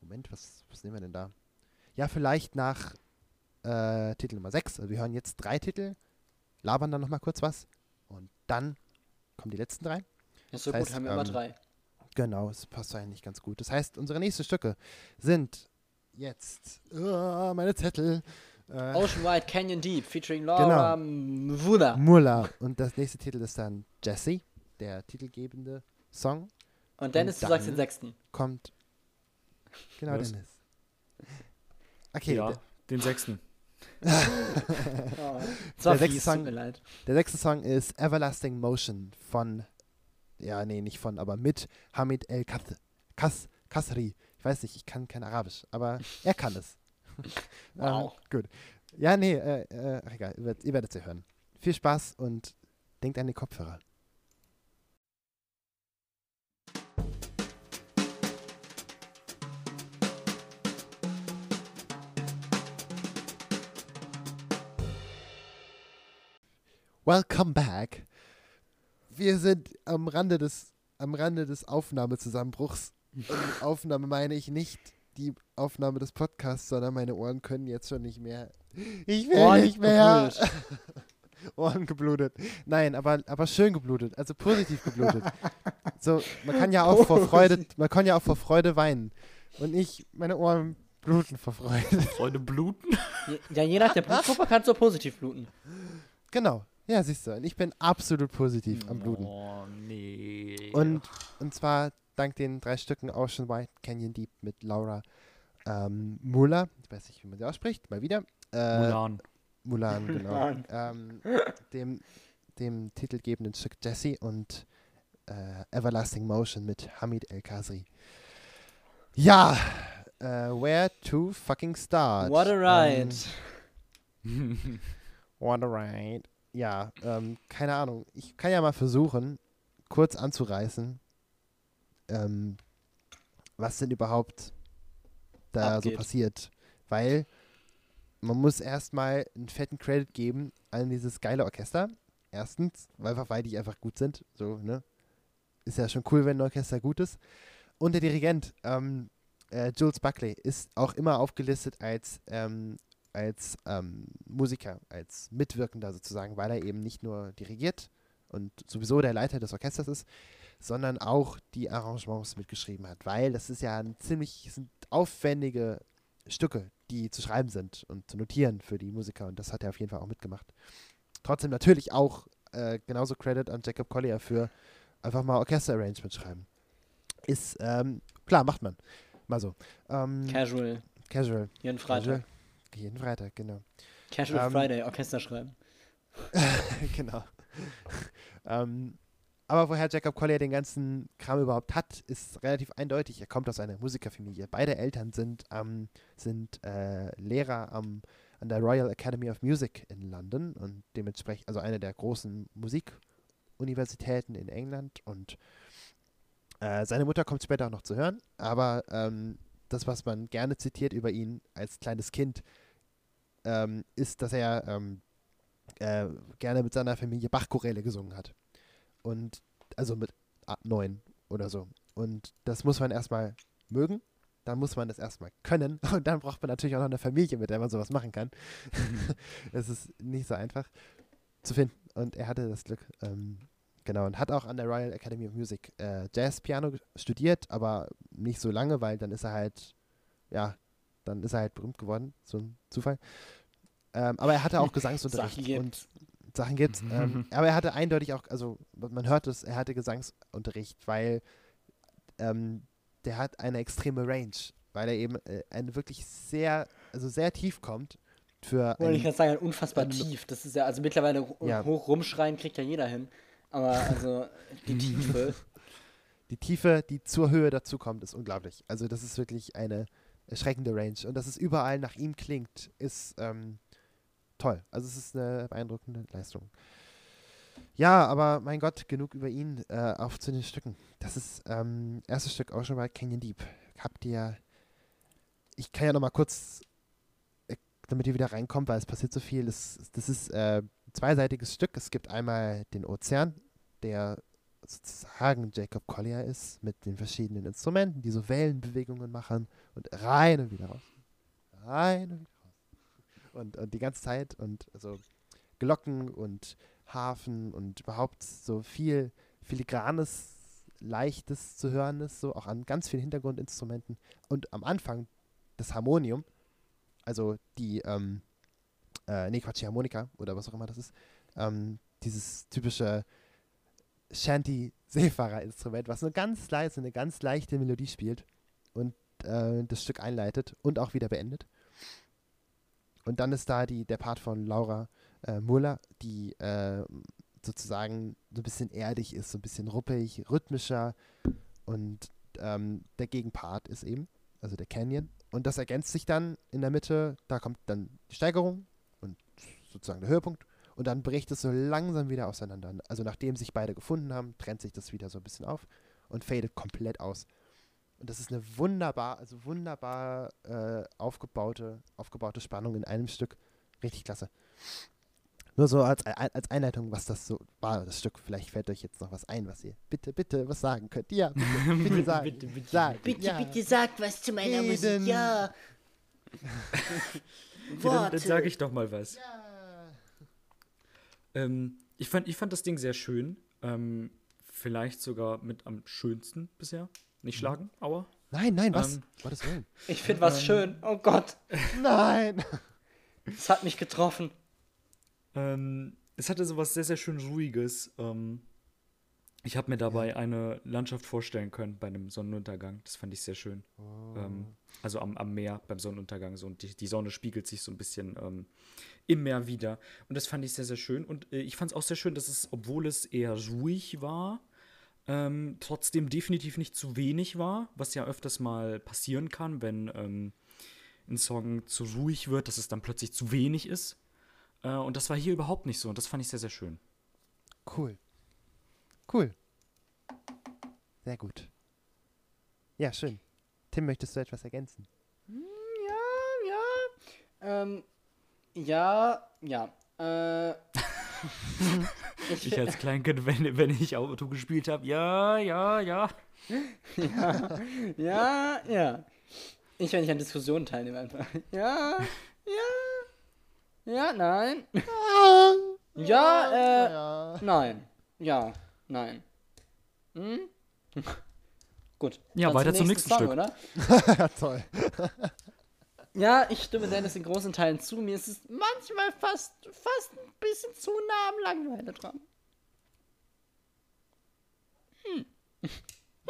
Moment, was, was nehmen wir denn da? Ja, vielleicht nach äh, Titel Nummer 6. Also wir hören jetzt drei Titel, labern dann nochmal kurz was und dann kommen die letzten drei. Ja, so Das gut, heißt, haben wir immer ähm, drei. Genau, es passt eigentlich ganz gut. Das heißt, unsere nächsten Stücke sind jetzt uh, meine Zettel. Äh, Ocean Wide Canyon Deep featuring Laura Mvula. Mulla. Und das nächste Titel ist dann Jesse, der titelgebende Song. Und Dennis, Und du sagst den sechsten. Kommt. Genau, Was? Dennis. Okay, ja, den sechsten. *laughs* Oh. *laughs* Der sechste Song- tut mir leid. der sechste Song ist Everlasting Motion von, ja, nee, nicht von, aber mit Hamid El Kath- Kas Kasri. Ich weiß nicht, ich kann kein Arabisch, aber er kann es. *laughs* Wow. Ähm, gut. Ja, nee, äh, äh, egal, ihr werdet, ihr werdet sie hören. Viel Spaß und denkt an die Kopfhörer. Welcome back. Wir sind am Rande des, am Rande des Aufnahmezusammenbruchs. Und mit Aufnahme meine ich nicht die Aufnahme des Podcasts, sondern meine Ohren können jetzt schon nicht mehr. Ich will Ohren nicht mehr. geblutet. *laughs* Ohren geblutet. Nein, aber, aber schön geblutet, also positiv geblutet. so, man kann ja auch vor Freude, man kann ja auch vor Freude weinen. Und ich, meine Ohren bluten vor Freude. Freude bluten? Ja, je nach der Blutgruppe kannst du auch positiv bluten. genau. Ja, siehst du. Und ich bin absolut positiv am Bluten. Oh, nee. Und, und zwar dank den drei Stücken Ocean White Canyon Deep mit Laura ähm, Muller. Ich weiß nicht, wie man sie ausspricht. Mal wieder. Äh, Mulan. Mulan, *laughs* genau. Mulan. ähm, dem, dem titelgebenden Stück Jesse und äh, Everlasting Motion mit Hamid El Khazri. Ja, äh, where to fucking start? What a ride. Ähm, *laughs* what a ride. Ja, ähm, keine Ahnung. Ich kann ja mal versuchen, kurz anzureißen, ähm, was denn überhaupt da Abgeht. so passiert. Weil man muss erstmal einen fetten Credit geben an dieses geile Orchester. Erstens, weil, einfach weil die einfach gut sind. So, ne? Ist ja schon cool, wenn ein Orchester gut ist. Und der Dirigent, ähm, äh, Jules Buckley, ist auch immer aufgelistet als, ähm, als ähm, Musiker, als Mitwirkender sozusagen, weil er eben nicht nur dirigiert und sowieso der Leiter des Orchesters ist, sondern auch die Arrangements mitgeschrieben hat, weil das ist ja ein ziemlich aufwendige Stücke, die zu schreiben sind und zu notieren für die Musiker und das hat er auf jeden Fall auch mitgemacht. Trotzdem natürlich auch äh, genauso Credit an Jacob Collier für einfach mal Orchester-Arrangement schreiben. Ist, ähm, klar, macht man. Mal so. Ähm, Casual. casual. Jeden Freitag. Casual. Jeden Freitag, genau. Casual Ähm, Friday, Orchester schreiben. *laughs* genau. *laughs* ähm, aber woher Jacob Collier den ganzen Kram überhaupt hat, ist relativ eindeutig. Er kommt aus einer Musikerfamilie. Beide Eltern sind, ähm, sind äh, Lehrer am, an der Royal Academy of Music in London und dementsprechend, also eine der großen Musikuniversitäten in England. Und äh, seine Mutter kommt später auch noch zu hören, aber ähm, das, was man gerne zitiert über ihn als kleines Kind, ähm, ist, dass er ähm, äh, gerne mit seiner Familie Bachchoräle gesungen hat. Und also mit neun oder so. Und das muss man erstmal mögen. Dann muss man das erstmal können. *laughs* Und dann braucht man natürlich auch noch eine Familie, mit der man sowas machen kann. *laughs* Es ist nicht so einfach zu finden. Und er hatte das Glück. Ähm, genau. Und hat auch an der Royal Academy of Music äh, Jazz-Piano ge- studiert, aber nicht so lange, weil dann ist er halt, ja, dann ist er halt berühmt geworden. So ein Zufall. Ähm, aber er hatte auch *laughs* Gesangsunterricht. Sachen gibt's. und Sachen gibt. ähm, aber er hatte eindeutig auch, also man hört es, er hatte Gesangsunterricht, weil ähm, der hat eine extreme Range, weil er eben äh, eine wirklich sehr, also sehr tief kommt für Wollte ich gerade sagen, unfassbar ein- tief. Das ist ja, also mittlerweile Ja. hoch rumschreien kriegt ja jeder hin. Aber also die *laughs* Tiefe. die Tiefe, die zur Höhe dazu kommt, ist unglaublich. Also das ist wirklich eine erschreckende Range und dass es überall nach ihm klingt, ist ähm, toll. Also es ist eine beeindruckende Leistung. Ja, aber mein Gott, genug über ihn. Äh, auf zu den Stücken. Das ist ähm, erstes Stück Ocean Ride Canyon Deep. Habt ihr. Ich kann ja noch mal kurz, äh, damit ihr wieder reinkommt, weil es passiert so viel. Das, das ist äh, ein zweiseitiges Stück. Es gibt einmal den Ozean, der sozusagen Jacob Collier ist, mit den verschiedenen Instrumenten, die so Wellenbewegungen machen und rein und wieder raus. Rein und wieder raus. Und, und die ganze Zeit und also Glocken und Hafen und überhaupt so viel filigranes, leichtes zu hören ist, so auch an ganz vielen Hintergrundinstrumenten. Und am Anfang das Harmonium, also die, ähm, äh, nee, Quatsch, die Harmonika oder was auch immer das ist, ähm, dieses typische Shanty-Seefahrer-Instrument, was nur ganz leise, eine ganz leichte Melodie spielt und äh, das Stück einleitet und auch wieder beendet. Und dann ist da die, der Part von Laura äh, Muller, die äh, sozusagen so ein bisschen erdig ist, so ein bisschen ruppig, rhythmischer und ähm, der Gegenpart ist eben, also der Canyon. Und das ergänzt sich dann in der Mitte, da kommt dann die Steigerung und sozusagen der Höhepunkt. Und dann bricht es so langsam wieder auseinander. Also nachdem sich beide gefunden haben, trennt sich das wieder so ein bisschen auf und fadet komplett aus. Und das ist eine wunderbar, also wunderbar äh, aufgebaute, aufgebaute Spannung in einem Stück. Richtig klasse. Nur so als, als Einleitung, was das so war, das Stück. Vielleicht fällt euch jetzt noch was ein, was ihr bitte, bitte was sagen könnt. Ja, bitte, *laughs* bitte sagen. Bitte, bitte, sagen. Bitte, ja. bitte sagt was zu meiner Reden. Musik. Ja. *laughs* Ja, dann, Worte. dann sage ich doch mal was. Ja. Ähm, ich, fand, ich fand das Ding sehr schön. Ähm, vielleicht sogar mit am schönsten bisher. Nicht schlagen, aua. Nein, nein, was? Ähm. Gottes Willen. Ich finde was schön. Oh Gott, Nein. *laughs* es hat mich getroffen. Ähm, es hatte sowas sehr, sehr schön Ruhiges. Ähm, ich habe mir dabei eine Landschaft vorstellen können bei einem Sonnenuntergang. Das fand ich sehr schön. Ähm, also am, am Meer beim Sonnenuntergang. So, und die, die Sonne spiegelt sich so ein bisschen ähm, im Meer wieder. Und das fand ich sehr, sehr schön. Und äh, ich fand es auch sehr schön, dass es, obwohl es eher ruhig war, ähm, trotzdem definitiv nicht zu wenig war, was ja öfters mal passieren kann, wenn ähm, ein Song zu ruhig wird, dass es dann plötzlich zu wenig ist. Äh, und das war hier überhaupt nicht so. Und das fand ich sehr, sehr schön. Cool. Cool. Sehr gut. Ja, schön. Tim, möchtest du etwas ergänzen? Ja, ja. Ähm, ja, ja. Äh, ich, *laughs* Ich als Kleinkind, wenn, wenn ich Auto gespielt habe, ja, ja, ja. ja, ja, ja. Ich, wenn ich an Diskussionen teilnehme, einfach. Ja, ja, ja, nein. Ja, äh, ja. nein. Ja, nein. Hm? *laughs* Gut. Ja, Dann weiter zum nächsten Stück. Oder? *laughs* ja, toll. Ja, ich stimme Dennis in großen Teilen zu. Mir ist es manchmal fast, fast ein bisschen zu nah am Langeweile dran. Hm.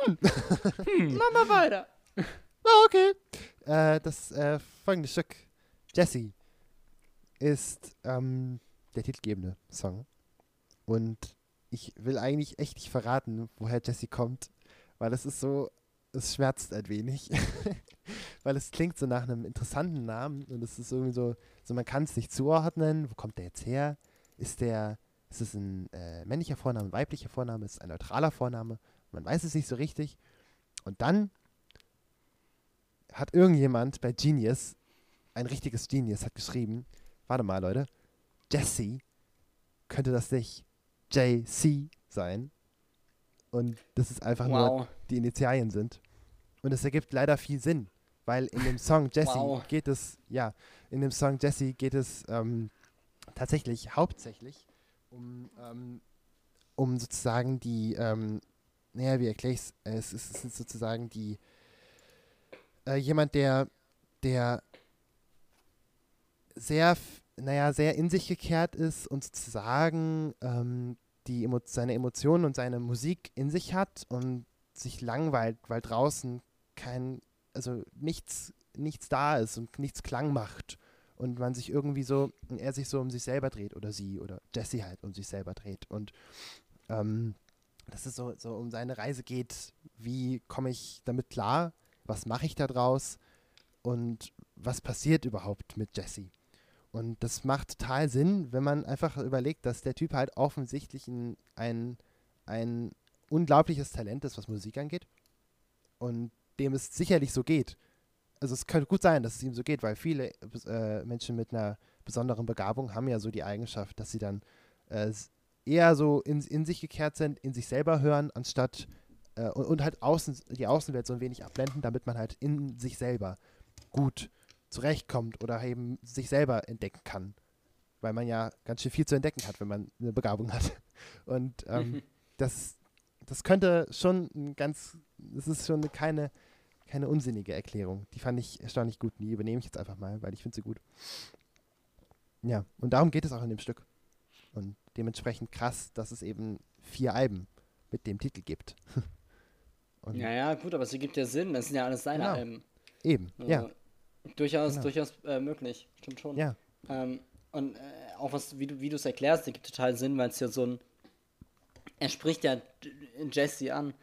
hm. Mach mal weiter. Ah, okay. Äh, das äh, folgende Stück, Jesse, ist ähm, der titelgebende Song. Und ich will eigentlich echt nicht verraten, woher Jesse kommt, weil es ist so, es schmerzt ein wenig. *laughs* weil es klingt so nach einem interessanten Namen und es ist irgendwie so, so man kann es nicht zuordnen. Wo kommt der jetzt her? Ist der, ist es ein äh, männlicher Vorname, ein weiblicher Vorname, ist es ein neutraler Vorname? Man weiß es nicht so richtig. Und dann hat irgendjemand bei Genius, ein richtiges Genius, hat geschrieben, warte mal, Leute, Jesse, könnte das nicht JC sein? Und das ist einfach nur Wow. die Initialien sind. Und es ergibt leider viel Sinn, weil in dem Song *laughs* Jesse Wow. geht es, ja, in dem Song Jesse geht es ähm, tatsächlich hauptsächlich um, ähm, um sozusagen die, ähm, naja, wie erkläre ich es? Es ist sozusagen die, äh, jemand, der, der sehr, naja, sehr in sich gekehrt ist und sozusagen ähm, die Emo seine Emotionen und seine Musik in sich hat und sich langweilt, weil draußen kein, also nichts, nichts da ist und nichts Klang macht und man sich irgendwie so, er sich so um sich selber dreht oder sie oder Jesse halt um sich selber dreht und ähm, dass es so, so um seine Reise geht, wie komme ich damit klar, was mache ich da draus und was passiert überhaupt mit Jesse. Und das macht total Sinn, wenn man einfach überlegt, dass der Typ halt offensichtlich ein, ein, ein unglaubliches Talent ist, was Musik angeht. Und dem es sicherlich so geht. Also es könnte gut sein, dass es ihm so geht, weil viele äh, Menschen mit einer besonderen Begabung haben ja so die Eigenschaft, dass sie dann äh, eher so in, in sich gekehrt sind, in sich selber hören, anstatt äh, und, und halt außen, die Außenwelt so ein wenig abblenden, damit man halt in sich selber gut zurechtkommt oder eben sich selber entdecken kann. Weil man ja ganz schön viel zu entdecken hat, wenn man eine Begabung hat. *laughs* Und ähm, *laughs* das, das könnte schon ein ganz, das ist schon keine, keine unsinnige Erklärung. Die fand ich erstaunlich gut. Die übernehme ich jetzt einfach mal, weil ich finde sie gut. Ja, und darum geht es auch in dem Stück. Und dementsprechend krass, dass es eben vier Alben mit dem Titel gibt. *laughs* und Ja, ja, gut, aber es ergibt ja Sinn. Das sind ja alles seine Genau. Alben. eben, Also, ja, Durchaus, Genau. durchaus äh, möglich. Stimmt schon. ja, Ähm, und äh, auch was, wie du es erklärst, ergibt total Sinn, weil es ja so ein. Er spricht ja Jesse an.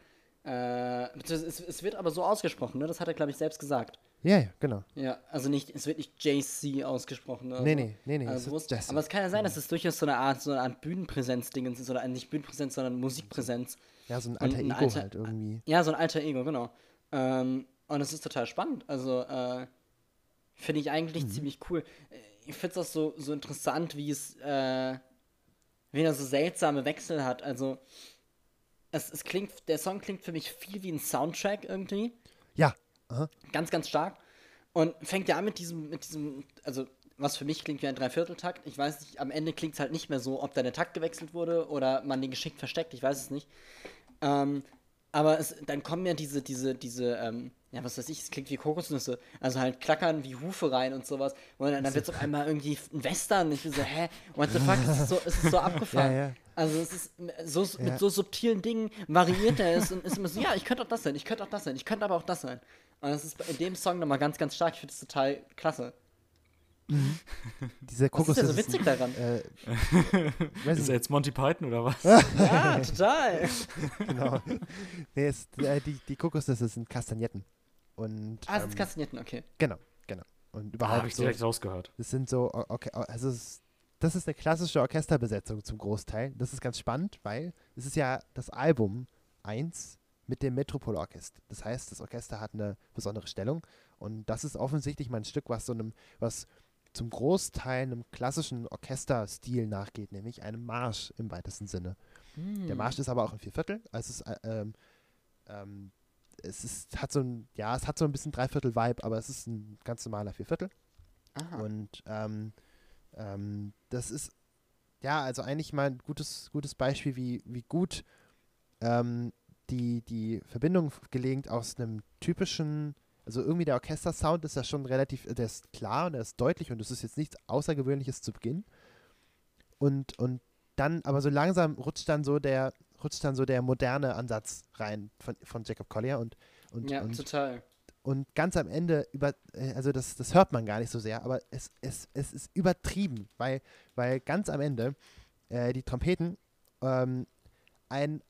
Äh, es, es wird aber so ausgesprochen, ne? Das hat er, glaube ich, selbst gesagt. ja, ja, genau. Ja, also nicht, es wird nicht JC ausgesprochen. Oder Nee, nee, nee, nee, Also bewusst. Jesse. Aber es kann ja sein, dass es durchaus so eine Art, so eine Art Bühnenpräsenz-Dingens ist, oder nicht Bühnenpräsenz, sondern Musikpräsenz. Ja, so ein alter ein Ego alter- halt irgendwie. Ja, so ein alter Ego, genau. Ähm, und es ist total spannend. Also, äh, finde ich eigentlich ziemlich cool. Äh, Ich finde es auch so, so interessant, wie es, äh, wie er so seltsame Wechsel hat. Also, es, es klingt, der Song klingt für mich viel wie ein Soundtrack irgendwie. Ja, aha. Ganz, ganz stark. Und fängt ja an mit diesem, mit diesem, also was für mich klingt wie ein Dreivierteltakt. Ich weiß nicht, am Ende klingt es halt nicht mehr so, ob da der Takt gewechselt wurde oder man den geschickt versteckt, ich weiß es nicht. Ähm, aber es, dann kommen ja diese, diese, diese, ähm, ja, was weiß ich, es klingt wie Kokosnüsse. Also halt klackern wie Hufe rein und sowas. Und dann, dann wird es auf einmal irgendwie ein Western. Ich bin so, hä? What the fuck? Es ist so, es ist so *laughs* abgefahren. Ja, ja. Also es ist so, Ja. mit so subtilen Dingen variiert er es und ist immer so, ja, ich könnte auch das sein, ich könnte auch das sein, ich könnte aber auch das sein. Und das ist in dem Song nochmal ganz, ganz stark. Ich finde es total klasse. *laughs* Diese Was ist denn so witzig sind, daran? Äh, *laughs* weiß Ist er jetzt Monty Python oder was? *laughs* Ja, total. genau. nee, es, äh, die, die Kokosnüsse sind Kastagnetten. Und, Ah, ist ähm, Kastagnetten, okay. genau, genau. Und Ah, Habe überhaupt ich so, direkt rausgehört. das sind so, okay, also es, das ist eine klassische Orchesterbesetzung zum Großteil. Das ist ganz spannend, weil es ist ja das Album 1 mit dem Metropolorchester. Das heißt, das Orchester hat eine besondere Stellung und das ist offensichtlich mal ein Stück, was so einem, was zum Großteil einem klassischen Orchesterstil nachgeht, nämlich einem Marsch im weitesten Sinne. Hm. Der Marsch ist aber auch ein Vierviertel. Also es ist, äh, ähm, ähm, es ist, hat so ein, ja, es hat so ein bisschen Dreiviertel-Vibe, aber es ist ein ganz normaler Vierviertel. Aha. Und ähm, ähm, das ist, ja, also eigentlich mal ein gutes, gutes Beispiel, wie, wie gut ähm, die, die Verbindung gelingt aus einem typischen, also irgendwie der Orchestersound ist ja schon relativ, der ist klar und der ist deutlich und es ist jetzt nichts Außergewöhnliches zu Beginn. Und, und dann, aber so langsam rutscht dann so der, rutscht dann so der moderne Ansatz rein von, von Jacob Collier und, und, ja, und total. Und ganz am Ende über, äh, also das, das hört man gar nicht so sehr, aber es, es, es ist übertrieben, weil, weil ganz am Ende äh, die Trompeten ähm, einen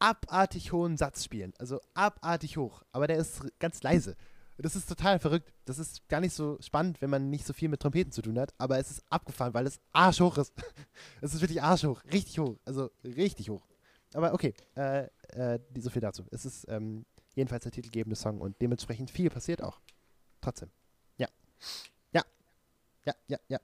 abartig hohen Satz spielen. Also abartig hoch, aber der ist ganz leise. Das ist total verrückt. Das ist gar nicht so spannend, wenn man nicht so viel mit Trompeten zu tun hat, aber es ist abgefahren, weil es arschhoch ist. *laughs* es ist wirklich arschhoch, richtig hoch, also richtig hoch. Aber okay, äh, äh, so viel dazu. Es ist ähm, Jedenfalls der titelgebende Song und dementsprechend viel passiert auch. Trotzdem. Ja. Ja. Ja, ja, ja.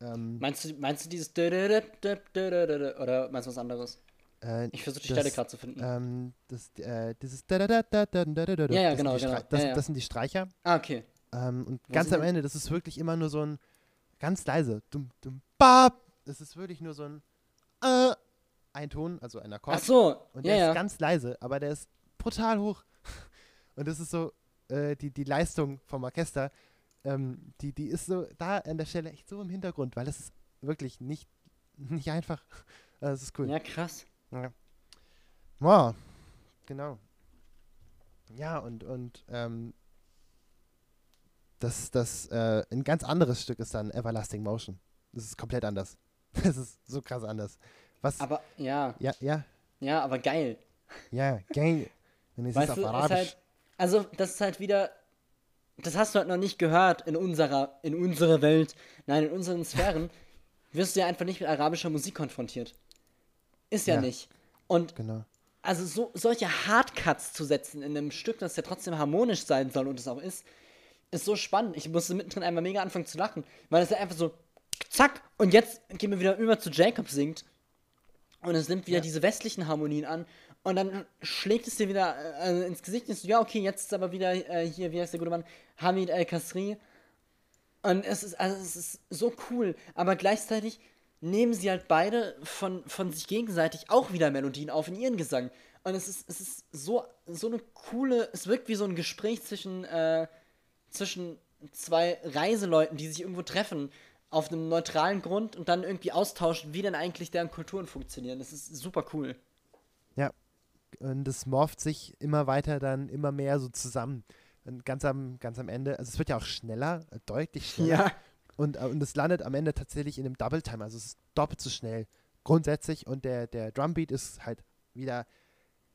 Ähm, meinst, du, meinst du dieses oder meinst du was anderes? Äh, ich versuche die Stelle gerade zu finden. Ähm, das, äh, dieses ja, ja, genau, genau. Das, ja, ja. das sind die Streicher. Ah, okay. Ähm, und Wo ganz am Ende, das ist wirklich immer nur so ein ganz leise. Dum, dum, bab. Das ist wirklich nur so ein äh, ein Ton, also ein Akkord. Ach so. Und der ja, ist ja. ganz leise, aber der ist brutal hoch. Und das ist so, äh, die, die Leistung vom Orchester, ähm, die, die ist so da an der Stelle echt so im Hintergrund, weil es ist wirklich nicht, nicht einfach. *laughs* Also, Das ist cool. ja, krass. Wow. Genau. Ja, und, und ähm, das, das, äh, ein ganz anderes Stück ist dann Everlasting Motion. Das ist komplett anders. *laughs* Das ist so krass anders. Was? Aber, ja, ja, ja, ja, aber geil. ja, geil. Und es Weißt ist du, auf ist Arabisch. halt, also, das ist halt wieder, das hast du halt noch nicht gehört in unserer, in unserer Welt, nein, in unseren Sphären, *laughs* wirst du ja einfach nicht mit arabischer Musik konfrontiert. Ist ja, Ja. nicht. Und genau. also so, solche Hardcuts zu setzen in einem Stück, das ja trotzdem harmonisch sein soll und es auch ist, ist so spannend. Ich musste mittendrin einmal mega anfangen zu lachen, weil es ja einfach so, zack, und jetzt gehen wir wieder über zu Jacob singt und es nimmt wieder diese westlichen Harmonien an und dann schlägt es dir wieder äh, ins Gesicht und so, ja, okay, jetzt ist aber wieder äh, hier, wie heißt der gute Mann, Hamid El-Kasri. Und es ist, also es ist so cool, aber gleichzeitig nehmen sie halt beide von, von sich gegenseitig auch wieder Melodien auf in ihren Gesang. Und es ist, es ist so, so eine coole, es wirkt wie so ein Gespräch zwischen, äh, zwischen zwei Reiseleuten, die sich irgendwo treffen, auf einem neutralen Grund und dann irgendwie austauschen, wie denn eigentlich deren Kulturen funktionieren. Das ist super cool. Ja. Und es morpht sich immer weiter dann immer mehr so zusammen. Und ganz am, ganz am Ende, also es wird ja auch schneller, äh, deutlich schneller. Und, äh, und es landet am Ende tatsächlich in einem Double Time, also es ist doppelt so schnell grundsätzlich und der, der Drumbeat ist halt wieder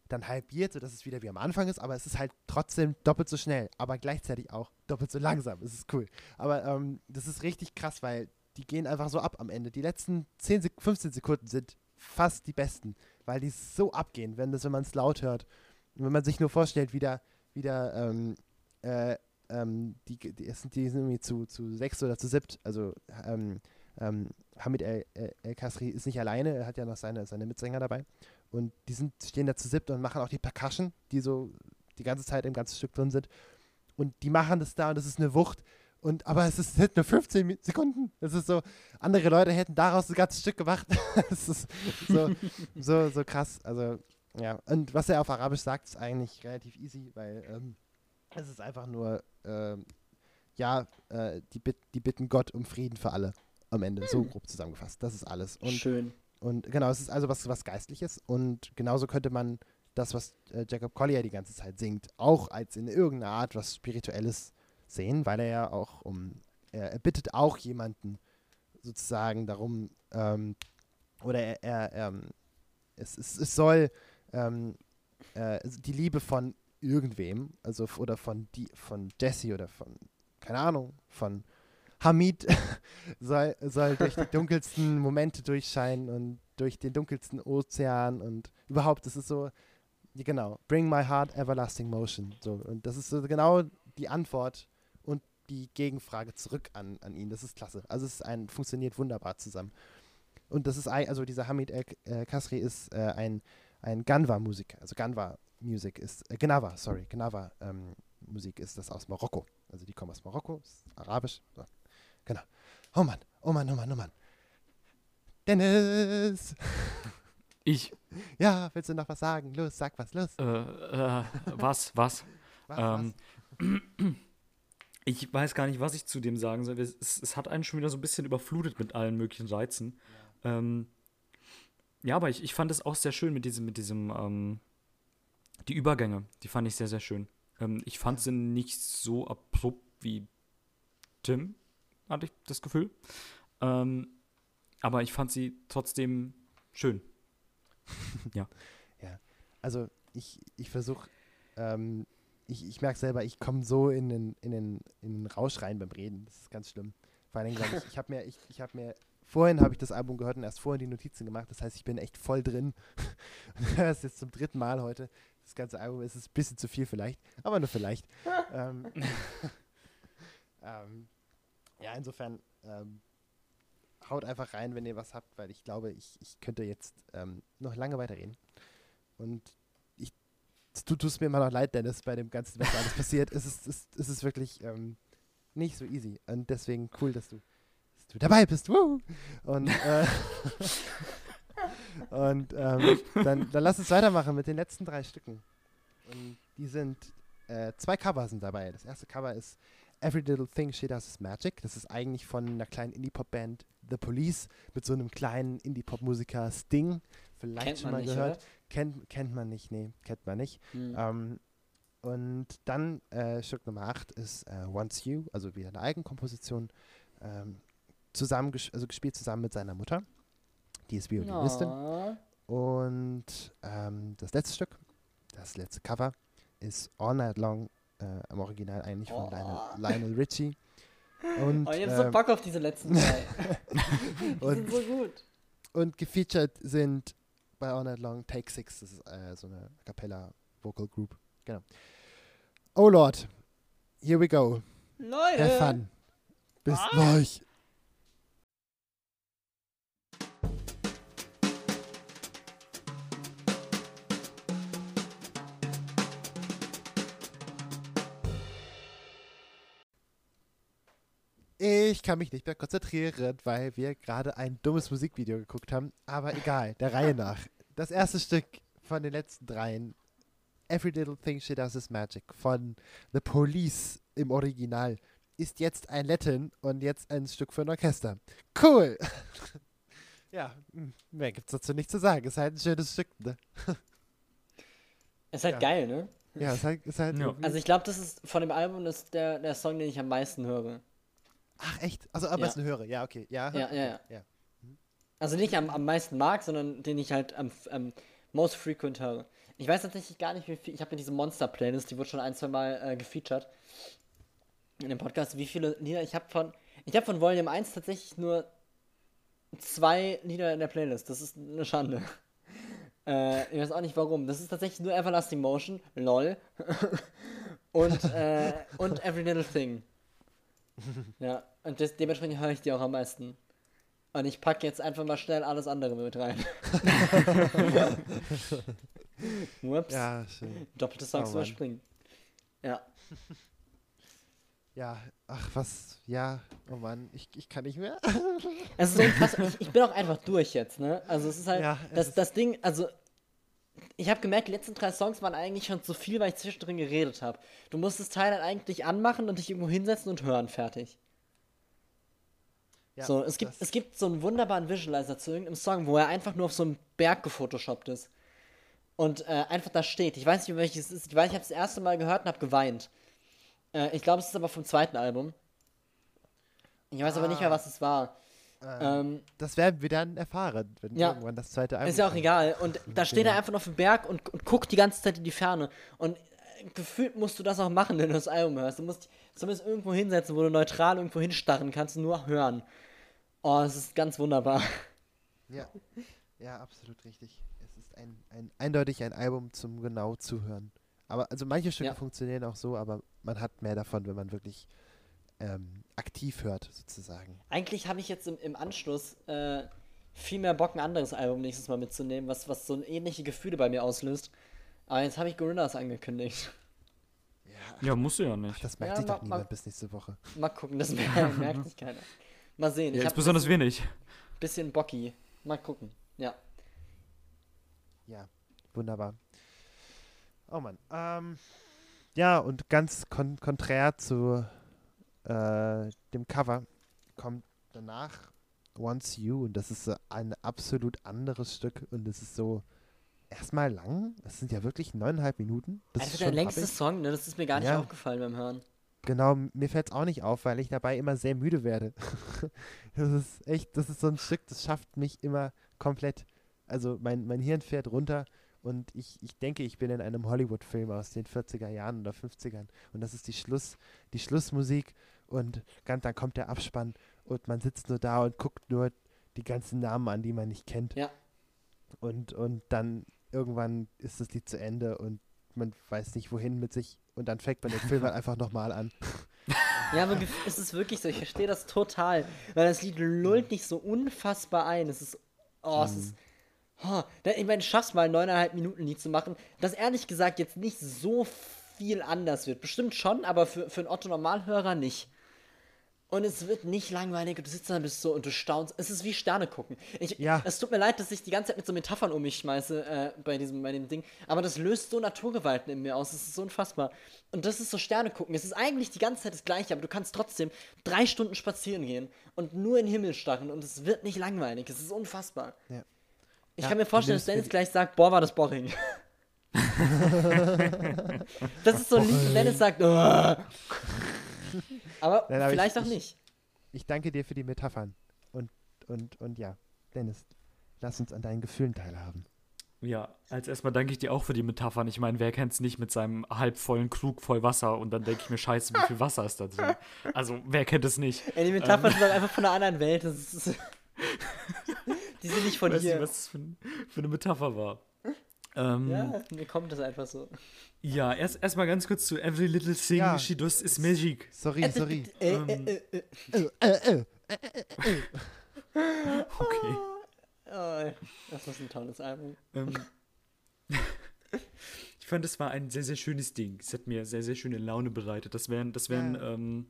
dann halbiert, sodass es wieder wie am Anfang ist, aber es ist halt trotzdem doppelt so schnell, aber gleichzeitig auch doppelt so langsam. Es ist cool. Aber ähm, das ist richtig krass, weil die gehen einfach so ab am Ende. Die letzten 10, Sek 15 Sekunden sind fast die besten, weil die so abgehen, wenn, das, wenn man es laut hört. Und wenn man sich nur vorstellt, wie da, wie da ähm, äh, ähm, die, die, sind, die sind irgendwie zu, zu sechs oder zu siebt. Also ähm, ähm, Hamid El, El, El Kasri ist nicht alleine, er hat ja noch seine, seine Mitsänger dabei. Und die sind, stehen da zu siebt und machen auch die Percussion, die so die ganze Zeit im ganzen Stück drin sind. Und die machen das da und das ist eine Wucht. Und, aber es ist nur 15 Mi- Sekunden. Das ist so, andere Leute hätten daraus ein ganzes Stück gemacht. *laughs* das ist so, so, so krass. Also, ja. Und was er auf Arabisch sagt, ist eigentlich relativ easy, weil ähm, es ist einfach nur, ähm, ja, äh, die, bit die bitten Gott um Frieden für alle am Ende. So grob zusammengefasst. Das ist alles. Und Schön. und genau, es ist also was, was Geistliches. Und genauso könnte man das, was äh, Jacob Collier die ganze Zeit singt, auch als in irgendeiner Art was Spirituelles sehen, weil er ja auch um, er, er bittet auch jemanden sozusagen darum, ähm, oder er, er ähm, es, es, es soll ähm, äh, die Liebe von irgendwem, also oder von die, von Jesse oder von, keine Ahnung, von Hamid *laughs* soll, soll durch die dunkelsten Momente durchscheinen und durch den dunkelsten Ozean und überhaupt, das ist so, genau. Bring my heart everlasting motion. So, und das ist so genau die Antwort die Gegenfrage zurück an, an ihn. Das ist klasse. Also es ist ein, funktioniert wunderbar zusammen. Und das ist ein, also dieser Hamid El äh, Kasri ist äh, ein, ein Ganwa-Musiker. Also Ganwa-Musik ist, äh, Gnawa, sorry, Gnawa-Musik ist das aus Marokko. Also die kommen aus Marokko, ist arabisch. So. Genau. Oh Mann, oh Mann, oh Mann, oh Mann. Dennis! *laughs* Ich, Ja, willst du noch was sagen? Los, sag was, los. äh, äh, was, was? Was, Ähm, ich weiß gar nicht, was ich zu dem sagen soll. Es, es, hat einen schon wieder so ein bisschen überflutet mit allen möglichen Reizen. Ähm, ja, aber ich, ich fand es auch sehr schön mit diesem, mit diesem, ähm, die Übergänge, die fand ich sehr, sehr schön. Ähm, ich fand sie nicht so abrupt wie Tim, hatte ich das Gefühl. Ähm, aber ich fand sie trotzdem schön. *laughs* Also ich, ich versuche, ähm, ich, ich merke selber, ich komme so in den, in, den, in den Rausch rein beim Reden. Das ist ganz schlimm. Vor allem, glaube ich, ich habe mir, ich, ich habe mir, vorhin habe ich das Album gehört und erst vorhin die Notizen gemacht. Das heißt, ich bin echt voll drin. *laughs* Und das ist jetzt zum dritten Mal heute. Das ganze Album ist ein bisschen zu viel vielleicht, aber nur vielleicht. *laughs* ähm, *laughs* ähm, ja, insofern ähm, haut einfach rein, wenn ihr was habt, weil ich glaube, ich, ich könnte jetzt ähm, noch lange weiterreden. Und tut es mir immer noch leid, Dennis, bei dem Ganzen, was da alles passiert. Es ist, es, es ist wirklich ähm, nicht so easy. Und deswegen cool, dass du, dass du dabei bist. Woo! Und, äh, *laughs* und ähm, dann, dann lass uns weitermachen mit den letzten drei Stücken. Und die sind, äh, zwei Cover sind dabei. Das erste Cover ist Every Little Thing She Does Is Magic. Das ist eigentlich von einer kleinen Indie-Pop-Band The Police mit so einem kleinen Indie-Pop-Musiker Sting. Vielleicht Kennt schon mal nicht, gehört. Kennt, kennt man nicht, nee, kennt man nicht. Hm. Ähm, und dann äh, Stück Nummer 8 ist äh, Once You, also wieder eine Eigenkomposition, ähm, zusammen ges also gespielt zusammen mit seiner Mutter. Die ist Violinistin. Oh. Und ähm, das letzte Stück, das letzte Cover, ist All Night Long, äh, im Original eigentlich von Oh. Lionel, Lionel Richie. *laughs* Und, Oh, ich hab so ähm, Bock auf diese letzten drei. *laughs* Die Und- sind so gut. Und gefeatured sind bei All Night Long Take Six, das ist äh, so eine A Cappella Vocal Group. Genau. Oh Lord, here we go. Leute! Have fun. Bis Ah. gleich. Ich kann mich nicht mehr konzentrieren, weil wir gerade ein dummes Musikvideo geguckt haben. Aber egal, der Reihe nach. Das erste Stück von den letzten dreien, Every Little Thing She Does Is Magic von The Police im Original, ist jetzt ein Latin und jetzt ein Stück für ein Orchester. Cool! *laughs* ja, mehr gibt's dazu nicht zu sagen. Ist halt ein schönes Stück, ne? Ist halt Ja. geil, ne? Ja, ist halt, ist halt Ja. Also ich glaube, das ist von dem Album das ist der, der Song, den ich am meisten höre. Ach, echt? Also am Ja. besten höre. Ja, okay. Ja, Ja, ja, ja. ja. Also nicht am, am meisten mag, sondern den ich halt am, am most frequent höre. Ich weiß tatsächlich gar nicht, wie viel. Ich habe mir diese Monster-Playlist, die wurde schon ein, zwei Mal äh, gefeatured. In dem Podcast, wie viele Lieder ich habe von. Ich habe von Volume 1 tatsächlich nur zwei Lieder in der Playlist. Das ist eine Schande. *laughs* Äh, ich weiß auch nicht warum. Das ist tatsächlich nur Everlasting Motion, lol. *laughs* und, äh, und Every Little Thing. *laughs* Ja, und das, dementsprechend höre ich die auch am meisten. Und ich packe jetzt einfach mal schnell alles andere mit rein. *laughs* Whoops. Ja, schön. Doppelte Songs Oh überspringen. Ja. Ja, ach was, ja, oh Mann, ich, ich kann nicht mehr. Es ist so *laughs* krass. Ich, ich bin auch einfach durch jetzt, ne? Also es ist halt. Ja, das, das Ding, also. Ich habe gemerkt, die letzten drei Songs waren eigentlich schon zu viel, weil ich zwischendrin geredet habe. Du musst das Teil dann eigentlich anmachen und dich irgendwo hinsetzen und hören, fertig. Ja, so, es gibt, es gibt so einen wunderbaren Visualizer zu irgendeinem Song, wo er einfach nur auf so einem Berg gefotoshoppt ist. Und äh, einfach da steht. Ich weiß nicht, welches es ist. Ich weiß, ich habe es das erste Mal gehört und habe geweint. Äh, ich glaube, es ist aber vom zweiten Album. Ich weiß aber nicht mehr, Ah. was es war. Ähm, Das werden wir dann erfahren, wenn Ja. irgendwann das zweite Album ist ja auch kommt. egal. Und da steht er einfach auf dem Berg und, und guckt die ganze Zeit in die Ferne. Und äh, gefühlt musst du das auch machen, wenn du das Album hörst. Du musst zumindest irgendwo hinsetzen, wo du neutral irgendwo hinstarren kannst und nur hören. Oh, es ist ganz wunderbar. Ja. ja, absolut richtig. Es ist ein, ein, eindeutig ein Album zum genau zuhören. Aber also manche Stücke Ja. funktionieren auch so, aber man hat mehr davon, wenn man wirklich ähm, aktiv hört, sozusagen. Eigentlich habe ich jetzt im, im Anschluss äh, viel mehr Bock, ein anderes Album nächstes Mal mitzunehmen, was, was so ähnliche Gefühle bei mir auslöst. Aber jetzt habe ich Gorillas angekündigt. Ja, musst du ja nicht. Ach, das merkt Ja, sich doch ma- niemand ma- bis nächste Woche. Mal gucken, das *laughs* mer- merkt sich keiner. Mal sehen. Ja, ich jetzt besonders bisschen, wenig. bisschen Bocky. Mal gucken. Ja. Ja, wunderbar. Oh Mann. Ähm, ja, und ganz kon konträr zu äh, dem Cover kommt danach Once You und das ist ein absolut anderes Stück und es ist so erstmal lang. Es sind ja wirklich neuneinhalb Minuten. Das Einfach ist der längste happig. Song, ne? Das ist mir gar nicht Ja. aufgefallen beim Hören. Genau, mir fällt es auch nicht auf, weil ich dabei immer sehr müde werde. *laughs* das ist echt, das ist so ein Stück, das schafft mich immer komplett. Also mein, mein Hirn fährt runter und ich, ich denke, ich bin in einem Hollywood-Film aus den 40er Jahren oder 50ern. Und das ist die Schluss, die Schlussmusik und ganz, dann kommt der Abspann und man sitzt nur da und guckt nur die ganzen Namen an, die man nicht kennt. Ja. Und, und dann irgendwann ist das Lied zu Ende und man weiß nicht wohin mit sich und dann fängt man den Film halt *laughs* einfach nochmal an. *laughs* Ja, aber es ist wirklich so, ich verstehe das total. Weil das Lied lullt nicht so unfassbar ein. Es ist. Oh, es ist. Oh, ich meine, du schaffst mal ein neuneinhalb Minuten Lied zu machen, das ehrlich gesagt jetzt nicht so viel anders wird. Bestimmt schon, aber für, für einen Otto-Normalhörer nicht. Und es wird nicht langweilig und du sitzt da und bist so und du staunst. Es ist wie Sterne gucken. Ich, Ja. Es tut mir leid, dass ich die ganze Zeit mit so Metaphern um mich schmeiße äh, bei, diesem, bei dem Ding. Aber das löst so Naturgewalten in mir aus. Es ist so unfassbar. Und das ist so Sterne gucken. Es ist eigentlich die ganze Zeit das Gleiche, aber du kannst trotzdem drei Stunden spazieren gehen und nur in den Himmel starren und es wird nicht langweilig. Es ist unfassbar. Ja. Ich Ja, kann mir vorstellen, dass Dennis gleich sagt, boah, war das boring. *laughs* das ist so ein Lied, Dennis sagt, "Uah." *laughs* aber Nein, aber vielleicht ich- auch ich- nicht. Ich danke dir für die Metaphern. Und, und, und ja, Dennis, lass uns an deinen Gefühlen teilhaben. Ja, als erstmal danke ich dir auch für die Metaphern. Ich meine, wer kennt's nicht mit seinem halbvollen Krug voll Wasser und dann denke ich mir, scheiße, wie viel Wasser ist da drin? *laughs* Also, wer kennt es nicht? Ey, die Metaphern sind doch einfach von einer anderen Welt. Das ist, *laughs* die sind nicht von Weiß nicht, hier. was das für, für eine Metapher war. Ähm, ja, Ja, mir kommt das einfach so. erst erstmal ganz kurz zu Every Little Thing Ja. She Does is Magic. Sorry, sorry. Okay. oh, das ist ein tolles Album. Ähm, *laughs* ich fand, es war ein sehr, sehr schönes Ding. Es hat mir sehr, sehr schöne Laune bereitet. Das wären, das wären Ja. ähm,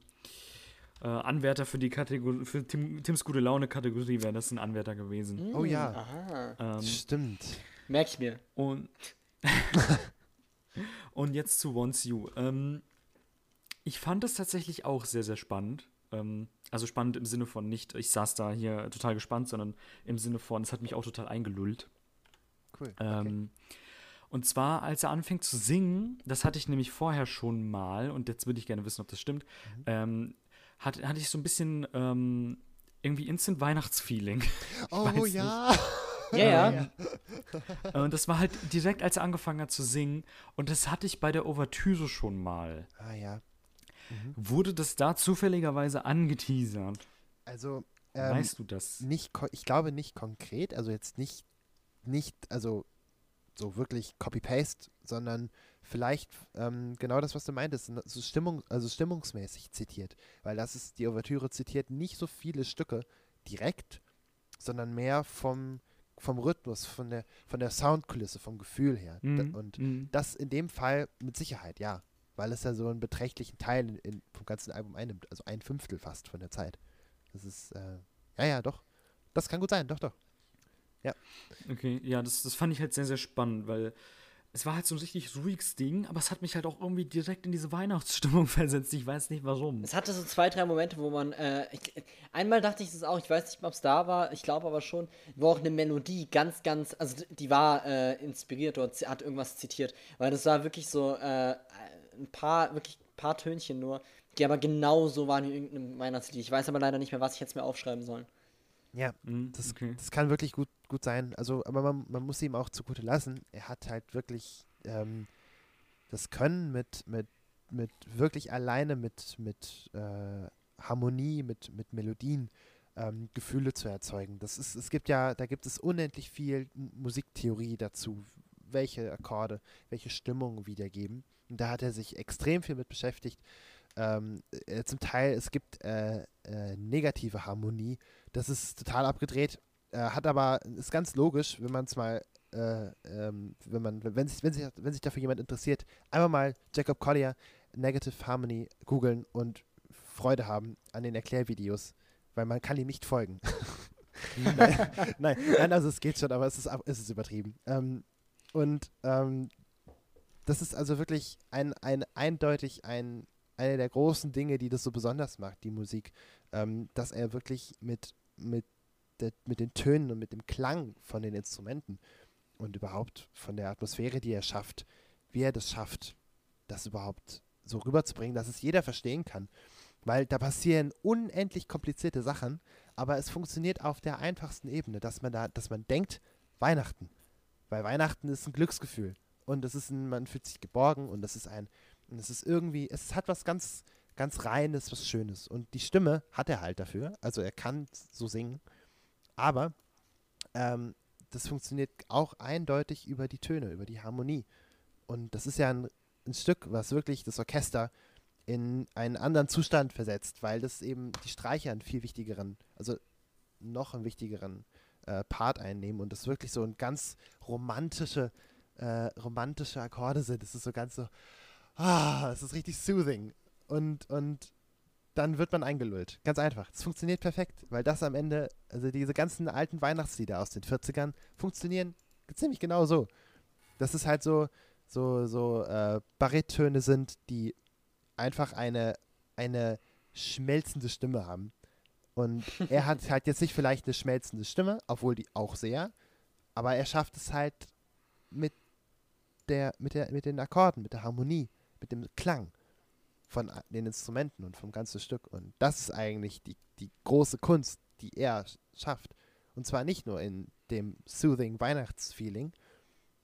äh, Anwärter für die Kategorie, für Tim, Tims gute Laune-Kategorie wären das ein Anwärter gewesen. Oh ja. Aha. Ähm, Stimmt. Merk ich mir. und, *laughs* und jetzt zu Once You. Ähm, ich fand es tatsächlich auch sehr, sehr spannend. Ähm, also spannend im Sinne von nicht, ich saß da hier total gespannt, sondern im Sinne von, es hat mich auch total eingelullt. Cool. Ähm, und zwar, als er anfängt zu singen, das hatte ich nämlich vorher schon mal, und jetzt würde ich gerne wissen, ob das stimmt, ähm, hat, hatte ich so ein bisschen ähm, irgendwie Instant Weihnachtsfeeling. *laughs* Oh ja. Ja, ja. und das war halt direkt, als er angefangen hat zu singen, und das hatte ich bei der Ouvertüre schon mal. Ah ja. Wurde das da zufälligerweise angeteasert? Also, ähm, weißt du das? nicht, ich glaube nicht konkret, also jetzt nicht, nicht, also so wirklich Copy-Paste, sondern vielleicht ähm, genau das, was du meintest, n- so Stimmung, also stimmungsmäßig zitiert. Weil das ist, die Ouvertüre zitiert nicht so viele Stücke direkt, sondern mehr vom, vom Rhythmus, von der, von der Soundkulisse, vom Gefühl her. Mhm, Und mhm. das in dem Fall mit Sicherheit, ja. Weil es ja so einen beträchtlichen Teil in, in, vom ganzen Album einnimmt. Also ein Fünftel fast von der Zeit. Das ist, äh, ja, ja, doch. Das kann gut sein, doch, doch. Okay, ja, das, das fand ich halt sehr, sehr spannend, weil es war halt so ein richtig ruhiges Ding, aber es hat mich halt auch irgendwie direkt in diese Weihnachtsstimmung *laughs* versetzt. Ich weiß nicht warum. Es hatte so zwei, drei Momente, wo man. Äh, ich, einmal dachte ich es auch, ich weiß nicht, ob es da war, ich glaube aber schon, wo auch eine Melodie ganz, ganz. Also die war äh, inspiriert oder hat irgendwas zitiert. Weil das war wirklich so äh, ein paar, wirklich ein paar Tönchen nur, die aber genauso waren wie irgendein Weihnachtslied. Ich weiß aber leider nicht mehr, was ich jetzt mir aufschreiben soll. Ja, Mhm, das, okay. das kann wirklich gut, gut sein. Also, aber man, man muss ihm auch zugute lassen. Er hat halt wirklich ähm, das Können mit, mit, mit wirklich alleine mit, mit äh, Harmonie, mit, mit Melodien ähm, Gefühle zu erzeugen. Das ist, es gibt ja, da gibt es unendlich viel Musiktheorie dazu, welche Akkorde, welche Stimmung wiedergeben. Und da hat er sich extrem viel mit beschäftigt. Ähm, äh, zum Teil, es gibt äh, äh, negative Harmonie. Das ist total abgedreht. Äh, hat aber, ist ganz logisch, wenn man es mal, äh, ähm, wenn man, wenn sich, wenn, sich, wenn sich dafür jemand interessiert, einfach mal Jacob Collier Negative Harmony googeln und Freude haben an den Erklärvideos, weil man kann ihm nicht folgen. *laughs* nein, *laughs* nein, nein, also es geht schon, aber es ist, es ist übertrieben. Ähm, und ähm, das ist also wirklich ein, ein eindeutig ein, eine der großen Dinge, die das so besonders macht, die Musik, ähm, dass er wirklich mit, mit, der, mit den Tönen und mit dem Klang von den Instrumenten und überhaupt von der Atmosphäre, die er schafft, wie er das schafft, das überhaupt so rüberzubringen, dass es jeder verstehen kann. Weil da passieren unendlich komplizierte Sachen, aber es funktioniert auf der einfachsten Ebene, dass man da, dass man denkt, Weihnachten. Weil Weihnachten ist ein Glücksgefühl. Und es ist ein, man fühlt sich geborgen und das ist ein, und es ist irgendwie, es hat was ganz, ganz Reines, was Schönes. Und die Stimme hat er halt dafür. Also er kann so singen. Aber ähm, das funktioniert auch eindeutig über die Töne, über die Harmonie. Und das ist ja ein, ein Stück, was wirklich das Orchester in einen anderen Zustand versetzt, weil das eben die Streicher einen viel wichtigeren, also noch einen wichtigeren äh, Part einnehmen und das wirklich so ein ganz romantische, äh, romantische Akkorde sind. Das ist so ganz so, ah, es ist richtig soothing. Und, und dann wird man eingelullt. Ganz einfach. Es funktioniert perfekt, weil das am Ende, also diese ganzen alten Weihnachtslieder aus den 40ern funktionieren ziemlich genau so. Das ist halt so, so, so äh, Barittöne sind, die einfach eine, eine schmelzende Stimme haben. Und er hat halt jetzt nicht vielleicht eine schmelzende Stimme, obwohl die auch sehr, aber er schafft es halt mit der, mit der, mit den Akkorden, mit der Harmonie, mit dem Klang von den Instrumenten und vom ganzen Stück. Und das ist eigentlich die, die große Kunst, die er sch- schafft. Und zwar nicht nur in dem soothing Weihnachtsfeeling,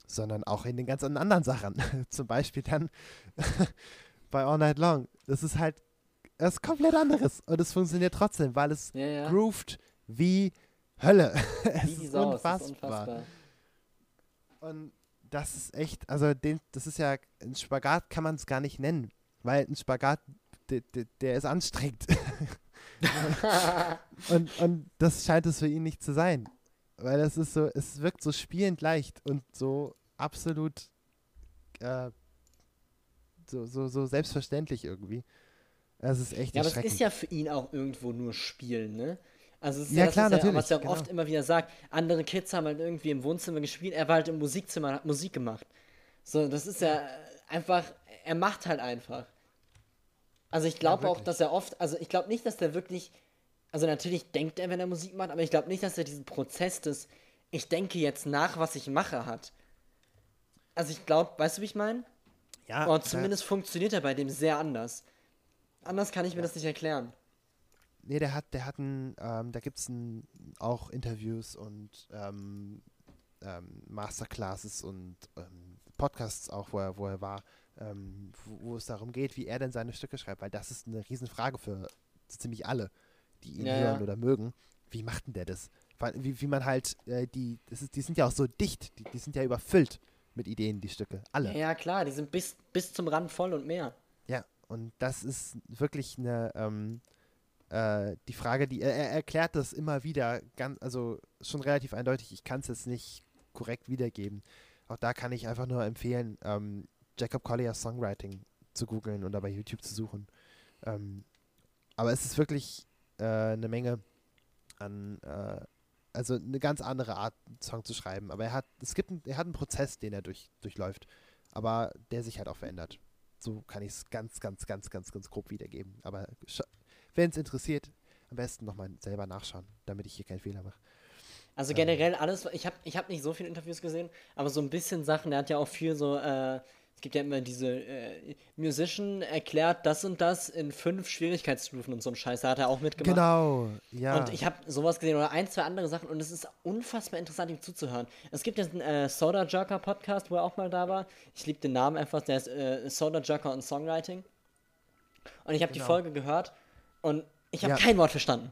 sondern auch in den ganzen anderen Sachen. *laughs* Zum Beispiel dann *laughs* bei All Night Long. Das ist halt was komplett anderes. Und es funktioniert trotzdem, weil es Ja, ja. grooved wie Hölle. *laughs* es Wie ist Sau, unfassbar. ist unfassbar. Und das ist echt, also den, das ist ja, ein Spagat kann man es gar nicht nennen, weil ein Spagat, der, der, der ist anstrengend. *laughs* und, und das scheint es für ihn nicht zu sein. Weil es ist so, es wirkt so spielend leicht und so absolut äh, so, so, so selbstverständlich irgendwie. Es ist echt Ja, aber es ist ja für ihn auch irgendwo nur Spielen, ne? Also es ist Ja, ja, das, klar, was er, natürlich, was er genau. oft immer wieder sagt. Andere Kids haben halt irgendwie im Wohnzimmer gespielt, er war halt im Musikzimmer, hat Musik gemacht. So, das ist ja einfach, er macht halt einfach. Also ich glaube auch, wirklich. dass er oft, also ich glaube nicht, dass der wirklich, also natürlich denkt er, wenn er Musik macht, aber ich glaube nicht, dass er diesen Prozess des, ich denke jetzt nach, was ich mache, hat. Also ich glaube, weißt du, wie ich meine? ja, Oder zumindest funktioniert er bei dem sehr anders. Anders kann ich mir das nicht erklären. Nee, der hat, der hat ein, ähm, da gibt es auch Interviews und ähm, ähm, Masterclasses und ähm, Podcasts auch, wo er, wo er war, ähm, wo, wo es darum geht, wie er denn seine Stücke schreibt, weil das ist eine Riesenfrage für ziemlich alle, die ihn Ja, hören ja. oder mögen. Wie macht denn der das? Wie, wie man halt, äh, die, das ist, die sind ja auch so dicht, die, die sind ja überfüllt mit Ideen, die Stücke, alle. Ja, klar, die sind bis, bis zum Rand voll und mehr. Ja, und das ist wirklich eine, ähm, äh, die Frage, die er, er erklärt das immer wieder, ganz, also schon relativ eindeutig. Ich kann es jetzt nicht korrekt wiedergeben. Auch da kann ich einfach nur empfehlen, ähm, Jacob Collier Songwriting zu googeln oder bei YouTube zu suchen. Ähm, aber es ist wirklich äh, eine Menge an, äh, also eine ganz andere Art, einen Song zu schreiben. Aber er hat, es gibt, einen, er hat einen Prozess, den er durch, durchläuft, aber der sich halt auch verändert. So kann ich es ganz, ganz, ganz, ganz, ganz grob wiedergeben. Aber wenn es interessiert, am besten nochmal selber nachschauen, damit ich hier keinen Fehler mache. Also generell alles, ich habe ich hab nicht so viele Interviews gesehen, aber so ein bisschen Sachen, der hat ja auch viel so, äh, es gibt ja immer diese, äh, Musician erklärt das und das in fünf Schwierigkeitsstufen und so ein Scheiß, da hat er auch mitgemacht. Genau, ja. Und ich habe sowas gesehen oder ein, zwei andere Sachen und es ist unfassbar interessant, ihm zuzuhören. Es gibt jetzt einen äh, Soda Jerker Podcast, wo er auch mal da war. Ich liebe den Namen einfach, der ist äh, Soda Jerker und Songwriting. Und ich habe die Genau. Folge gehört und ich habe Ja. kein Wort verstanden.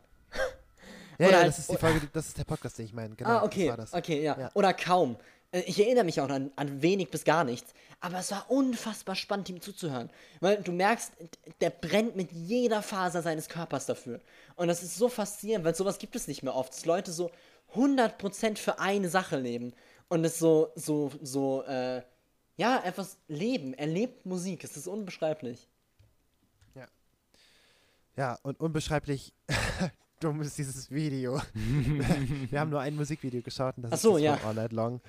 Ja, *laughs* ja, halt- das ist die Folge, die- das ist der Podcast, den ich meine. Genau, ah, okay. das war das. Okay, ja. Ja. Oder kaum. Äh, Ich erinnere mich auch an, an wenig bis gar nichts. Aber es war unfassbar spannend, ihm zuzuhören. Weil du merkst, der brennt mit jeder Faser seines Körpers dafür. Und das ist so faszinierend, weil sowas gibt es nicht mehr oft. Dass Leute so 100% für eine Sache leben. Und es so, so, so, äh, ja, etwas leben. Er lebt Musik. Es ist unbeschreiblich. Ja, und unbeschreiblich *laughs* dumm ist dieses Video. *laughs* Wir haben nur ein Musikvideo geschaut und das Ach so, ist das ja. von All Night Long.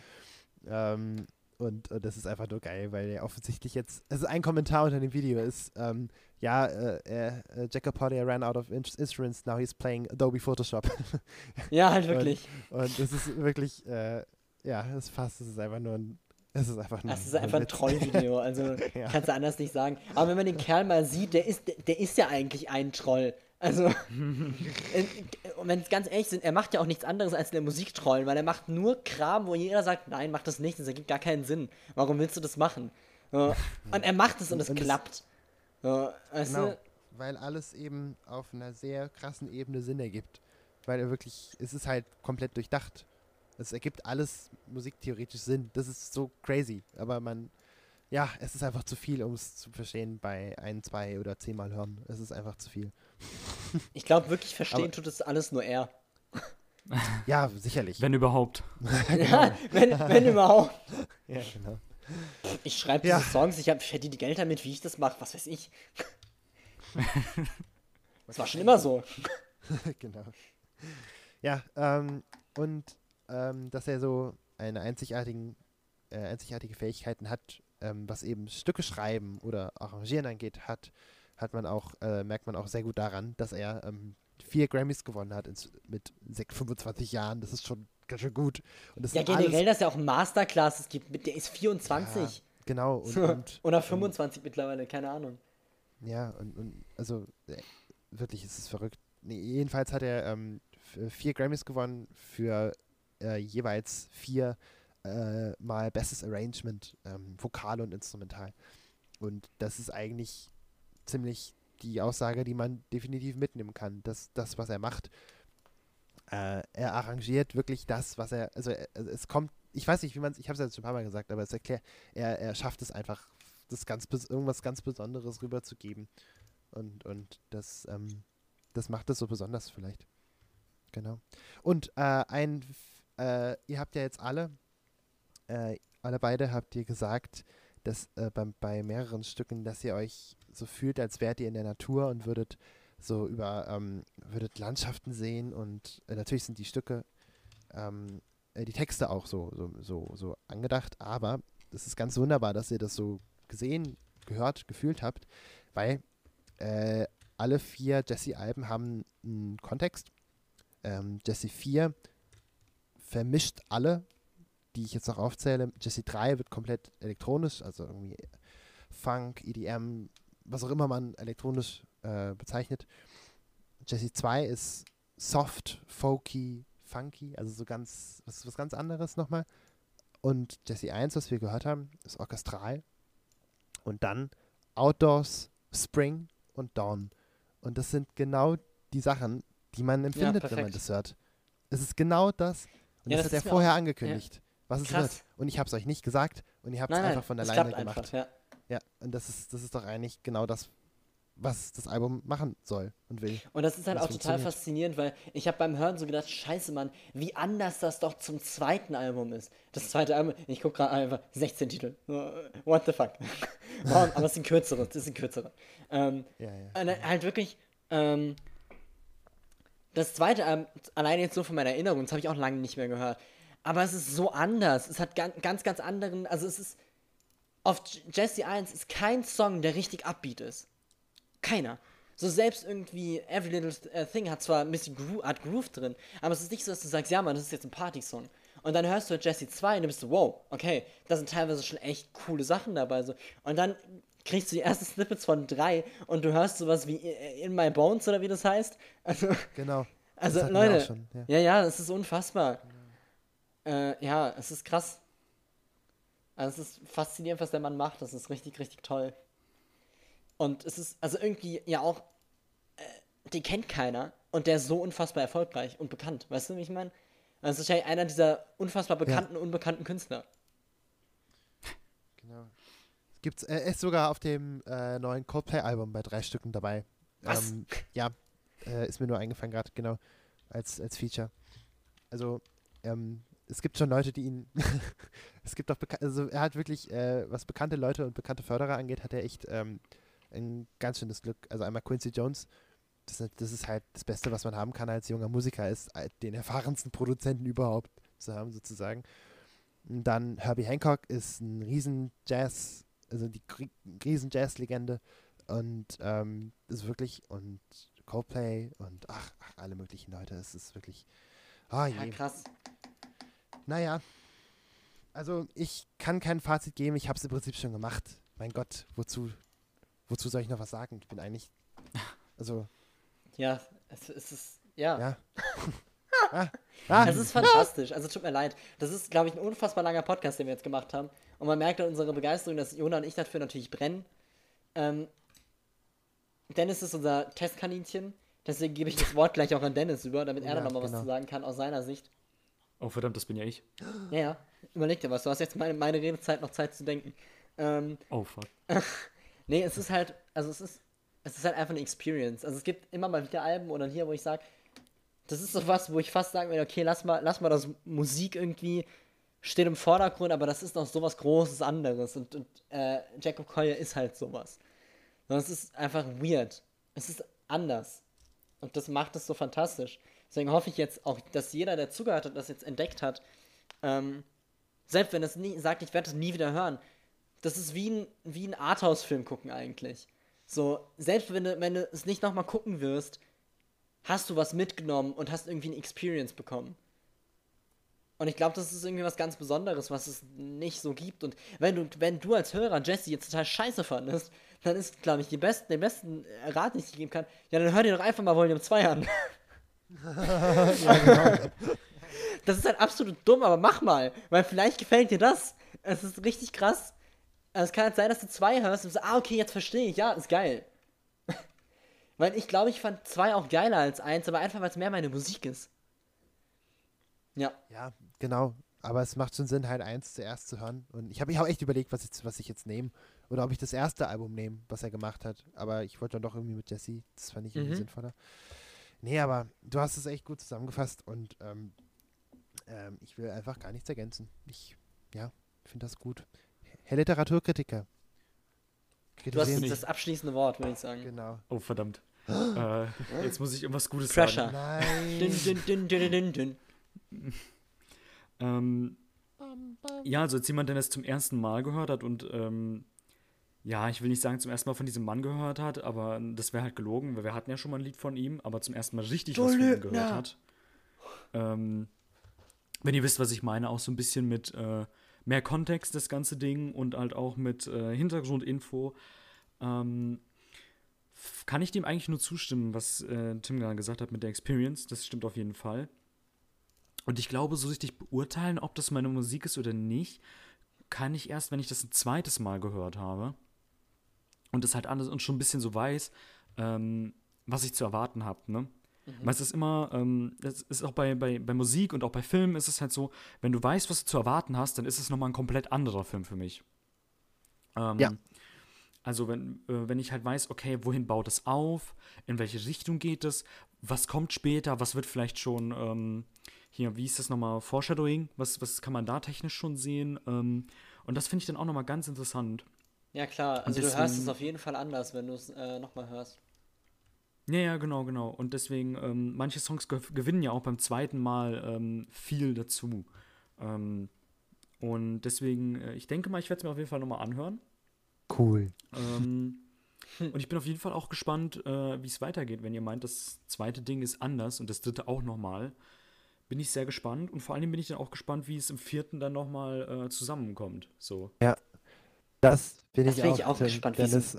Ähm, und, und das ist einfach nur geil, weil er offensichtlich jetzt, also ein Kommentar unter dem Video ist, ähm, ja, äh, äh, Jacob Porter ran out of in- instruments, now he's playing Adobe Photoshop. *laughs* Ja, halt wirklich. und das ist wirklich, äh, ja, das passt, es ist einfach nur ein, es ist einfach nur Das ist einfach ein. Trollvideo, *laughs* also Ja. kannst du anders nicht sagen. Aber wenn man den Kerl mal sieht, der ist, der, der ist ja eigentlich ein Troll. Also, *laughs* äh, und wenn es ganz ehrlich sind, er macht ja auch nichts anderes als der Musik trollen, weil er macht nur Kram, wo jeder sagt, nein, mach das nicht, das ergibt gar keinen Sinn. Warum willst du das machen? So, und er macht es und es Und es- klappt. So, weißt Genau, du? weil alles eben auf einer sehr krassen Ebene Sinn ergibt. Weil er wirklich, es ist halt komplett durchdacht. Es ergibt alles musiktheoretisch Sinn. Das ist so crazy. Aber man, ja, es ist einfach zu viel, um es zu verstehen bei ein, zwei oder zehnmal hören. Es ist einfach zu viel. Ich glaube wirklich, verstehen Aber- tut es alles nur er. *laughs* Ja, sicherlich. Wenn überhaupt. Ja, *laughs* *laughs* wenn, wenn überhaupt. ja, genau. Ich schreibe Ja. diese Songs, ich, hab, ich verdiene die Geld damit, wie ich das mache, was weiß ich. Das war schon immer so. genau. Ja, ähm, und ähm, dass er so eine einzigartigen, äh, einzigartige Fähigkeiten hat, ähm, was eben Stücke schreiben oder arrangieren angeht, hat, hat man auch, äh, merkt man auch sehr gut daran, dass er ähm, vier Grammys gewonnen hat ins, mit sech- 25 Jahren. Das ist schon ganz schön gut. Und das Ja, generell, alles, dass es ja auch Masterclasses gibt, mit der ist 24. Ja, genau. Und, *laughs* und, Oder 25 mittlerweile, keine Ahnung. Ja, und, und also äh, wirklich, es ist verrückt. Nee, jedenfalls hat er ähm, vier Grammys gewonnen für äh, jeweils vier äh, mal Bestes Arrangement, ähm, Vokal und Instrumental. Und das ist eigentlich ziemlich die Aussage, die man definitiv mitnehmen kann. dass das, was er macht, äh, er arrangiert wirklich das, was er, also, er, also es kommt, ich weiß nicht, wie man es, ich habe es jetzt schon ein paar Mal gesagt, aber es erklärt, er, er schafft es einfach, das ganz, irgendwas ganz Besonderes rüberzugeben. Und, und das, ähm, das macht es so besonders vielleicht. Genau. Und äh, ein, äh, ihr habt ja jetzt alle, äh, alle beide habt ihr gesagt, dass äh, beim, bei mehreren Stücken, dass ihr euch so fühlt, als wärt ihr in der Natur und würdet so über, ähm, würdet Landschaften sehen und äh, natürlich sind die Stücke, ähm, äh, die Texte auch so, so, so, so angedacht, aber es ist ganz wunderbar, dass ihr das so gesehen, gehört, gefühlt habt, weil äh, alle vier Jesse-Alben haben einen Kontext. Ähm, Jesse 4 vermischt alle, die ich jetzt noch aufzähle. Jesse 3 wird komplett elektronisch, also irgendwie Funk, EDM, was auch immer man elektronisch äh, bezeichnet. Jesse 2 ist soft, folky, funky, also so ganz, was, was ganz anderes nochmal. Und Jesse 1, was wir gehört haben, ist orchestral. Und dann Outdoors, Spring und Dawn. Und das sind genau die Sachen, die man empfindet, wenn man das hört. Es ist genau das. Und Ja, das, das hat er vorher angekündigt, was es Krass. wird. Und ich habe es euch nicht gesagt und ihr habt es einfach von es alleine gemacht. einfach, ja. Ja, und das ist, das ist doch eigentlich genau das, was das Album machen soll und will. Und das ist halt Das auch total faszinierend, weil ich habe beim Hören so gedacht, scheiße Mann, wie anders das doch zum zweiten Album ist. Das zweite Album, ich gucke gerade einfach 16 Titel. So, What the fuck? *laughs* Wow, aber es sind kürzere, das sind kürzere. Ähm, Ja, ja. und halt wirklich, ähm, das zweite Album, alleine jetzt so von meiner Erinnerung, das habe ich auch lange nicht mehr gehört. Aber es ist so anders. Es hat ganz, ganz, anderen, also es ist, auf Jesse 1 ist kein Song, der richtig upbeat ist. Keiner. So selbst irgendwie Every Little äh, Thing hat zwar ein bisschen Gro hat Groove drin, aber es ist nicht so, dass du sagst, ja Mann, das ist jetzt ein Party-Song. Und dann hörst du Jesse 2 und du bist so, wow, okay, da sind teilweise schon echt coole Sachen dabei. So. Und dann kriegst du die ersten Snippets von drei und du hörst sowas wie äh, In My Bones oder wie das heißt. Also, Genau. also wir auch Leute, schon, ja. ja, ja, es ist unfassbar. Äh, ja, es ist krass. Also es ist faszinierend, was der Mann macht. Das ist richtig, richtig toll. Und es ist also irgendwie ja auch, äh, den kennt keiner. und der ist so unfassbar erfolgreich und bekannt. Weißt du, wie ich meine? Also, das ist wahrscheinlich einer dieser unfassbar bekannten, unbekannten Künstler. Genau. Es gibt's, er ist sogar auf dem äh, neuen Coldplay-Album bei drei Stücken dabei. Was? Ähm, ja, äh, ist mir nur eingefallen gerade, genau, als, als Feature. Also, ähm, es gibt schon Leute, die ihn. *laughs* es gibt auch, also er hat wirklich, äh, was bekannte Leute und bekannte Förderer angeht, hat er echt ähm, ein ganz schönes Glück. Also einmal Quincy Jones, das, ist- das ist halt das Beste, was man haben kann als junger Musiker, ist äh, den erfahrensten Produzenten überhaupt zu haben, sozusagen. Und dann Herbie Hancock ist ein riesen Jazz, also die riesen Jazz-Legende und ähm, ist wirklich und Coldplay und ach, ach, alle möglichen Leute. Es ist wirklich. Ah Ja, je. krass. Naja. Also ich kann kein Fazit geben, ich habe es im Prinzip schon gemacht. Mein Gott, wozu, wozu soll ich noch was sagen? Ich bin eigentlich. Also, Ja, es, es ist. Ja. ja. *laughs* ah, ah, Es ist fantastisch. Also tut mir leid. Das ist, glaube ich, ein unfassbar langer Podcast, den wir jetzt gemacht haben. Und man merkt an unserer Begeisterung, dass Jona und ich dafür natürlich brennen. Ähm, Dennis ist unser Testkaninchen. Deswegen gebe ich das Wort gleich auch an Dennis über, damit er Ja, dann nochmal genau. was zu sagen kann aus seiner Sicht. Oh, verdammt, das bin ja ich. Ja, ja. Überleg dir was. Du hast jetzt meine, meine Redezeit noch Zeit zu denken. Ähm, Oh, fuck. *laughs* Nee, es ist halt, also es ist, es ist halt einfach eine Experience. Also es gibt immer mal wieder Alben oder hier, wo ich sage, das ist so was, wo ich fast sagen würde, okay, lass mal, lass mal das Musik irgendwie steht im Vordergrund, aber das ist noch sowas Großes anderes. Und, und äh, Jacob Collier ist halt sowas. Und es ist einfach weird. Es ist anders. Und das macht es so fantastisch. Deswegen hoffe ich jetzt auch, dass jeder, der zugehört hat, das jetzt entdeckt hat, ähm, selbst wenn es nie sagt, ich werde das nie wieder hören, das ist wie ein, wie ein Arthouse-Film gucken eigentlich. So, selbst wenn du, wenn du es nicht nochmal gucken wirst, hast du was mitgenommen und hast irgendwie eine Experience bekommen. Und ich glaube, das ist irgendwie was ganz Besonderes, was es nicht so gibt. Und wenn du, wenn du als Hörer Jesse jetzt total scheiße fandest, dann ist, glaube ich, die besten, den besten Rat, den ich dir geben kann, ja, dann hör dir doch einfach mal Volume 2 an. *laughs* Das ist halt absolut dumm, aber mach mal, weil vielleicht gefällt dir das. Es ist richtig krass. Also es kann halt sein, dass du zwei hörst und so, ah, okay, jetzt verstehe ich, ja, ist geil. *laughs* weil ich glaube, ich fand zwei auch geiler als eins, aber einfach, weil es mehr meine Musik ist. Ja, ja, genau. Aber es macht schon Sinn, halt eins zuerst zu hören. Und ich habe ich hab echt überlegt, was, jetzt, was ich jetzt nehme. Oder ob ich das erste Album nehme, was er gemacht hat. Aber ich wollte dann doch irgendwie mit Jesse. Das fand ich irgendwie Mhm. sinnvoller. Nee, aber du hast es echt gut zusammengefasst und ähm, ähm, ich will einfach gar nichts ergänzen. Ich, ja, finde das gut. Herr Literaturkritiker. du hast nicht. das abschließende Wort, würde ich sagen. Genau. Oh, verdammt. *gasps* äh, jetzt muss ich irgendwas Gutes Pressure. sagen. Nein. dün, dün, dün, dün, dün. Ähm, ja, also als jemand, der das zum ersten Mal gehört hat und ähm, ja, ich will nicht sagen, zum ersten Mal von diesem Mann gehört hat, aber das wäre halt gelogen, weil wir hatten ja schon mal ein Lied von ihm, aber zum ersten Mal richtig Du was von ihm gehört hat. Ähm, wenn ihr wisst, was ich meine, auch so ein bisschen mit äh, mehr Kontext das ganze Ding und halt auch mit äh, Hintergrundinfo. Ähm, kann ich dem eigentlich nur zustimmen, was äh, Tim gerade gesagt hat mit der Experience. Das stimmt auf jeden Fall. Und ich glaube, so richtig beurteilen, ob das meine Musik ist oder nicht, kann ich erst, wenn ich das ein zweites Mal gehört habe. Und das halt alles und schon ein bisschen so weiß, ähm, was ich zu erwarten habe, ne? Weil es ist immer, ähm, das ist auch bei, bei, bei Musik und auch bei Filmen ist es halt so, wenn du weißt, was du zu erwarten hast, dann ist es nochmal ein komplett anderer Film für mich. Ähm, Ja. Also wenn, äh, wenn ich halt weiß, okay, wohin baut es auf, in welche Richtung geht es, was kommt später, was wird vielleicht schon, ähm, hier, wie ist das nochmal, Foreshadowing, was, was kann man da technisch schon sehen? Ähm, und das finde ich dann auch nochmal ganz interessant. Ja, klar. Also du hörst es deswegen- auf jeden Fall anders, wenn du es äh, nochmal hörst. Ja, ja, genau, genau. Und deswegen, ähm, manche Songs ge gewinnen ja auch beim zweiten Mal ähm, viel dazu. Ähm, und deswegen, äh, ich denke mal, ich werde es mir auf jeden Fall nochmal anhören. Cool. Ähm, *laughs* und ich bin auf jeden Fall auch gespannt, äh, wie es weitergeht. Wenn ihr meint, das zweite Ding ist anders und das dritte auch nochmal, bin ich sehr gespannt. Und vor allem bin ich dann auch gespannt, wie es im vierten dann nochmal äh, zusammenkommt. So. Das bin Das ich bin auch, ich auch gespannt, wie es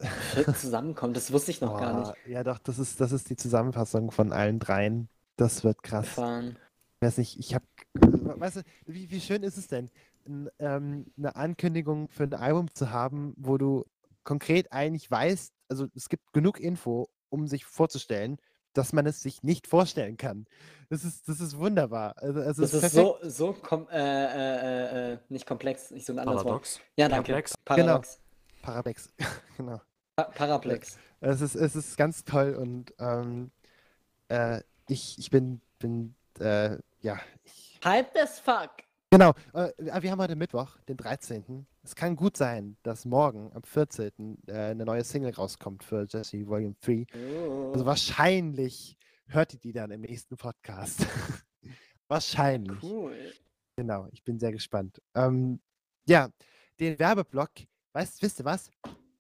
zusammenkommt. Das wusste ich noch gar nicht. Ja, doch, das ist, das ist die Zusammenfassung von allen dreien. Das wird krass. Gefahren. Ich weiß nicht, ich habe, weißt du, wie, wie schön ist es denn, n, ähm, eine Ankündigung für ein Album zu haben, wo du konkret eigentlich weißt, also es gibt genug Info, um sich vorzustellen, dass man es sich nicht vorstellen kann. Das ist, das ist wunderbar. Also, also Das ist perfekt. so, so kom äh, äh, äh, nicht komplex, ich so ein anderes Wort. Paradox. Ja, danke. Perplex. Paradox. Parabex. *laughs* genau. Pa Paraplex. Es ist, es ist ganz toll und ähm, äh, ich, ich bin, bin äh, ja, ich, Hype as fuck. genau. Äh, wir haben heute Mittwoch, den 13. Es kann gut sein, dass morgen, am 14. Äh, eine neue Single rauskommt für Jesse Volume 3. Also Oh, wahrscheinlich hört ihr die dann im nächsten Podcast. *laughs* wahrscheinlich. cool. Genau, ich bin sehr gespannt. Ähm, ja, den Werbeblock, weißt, wisst ihr was?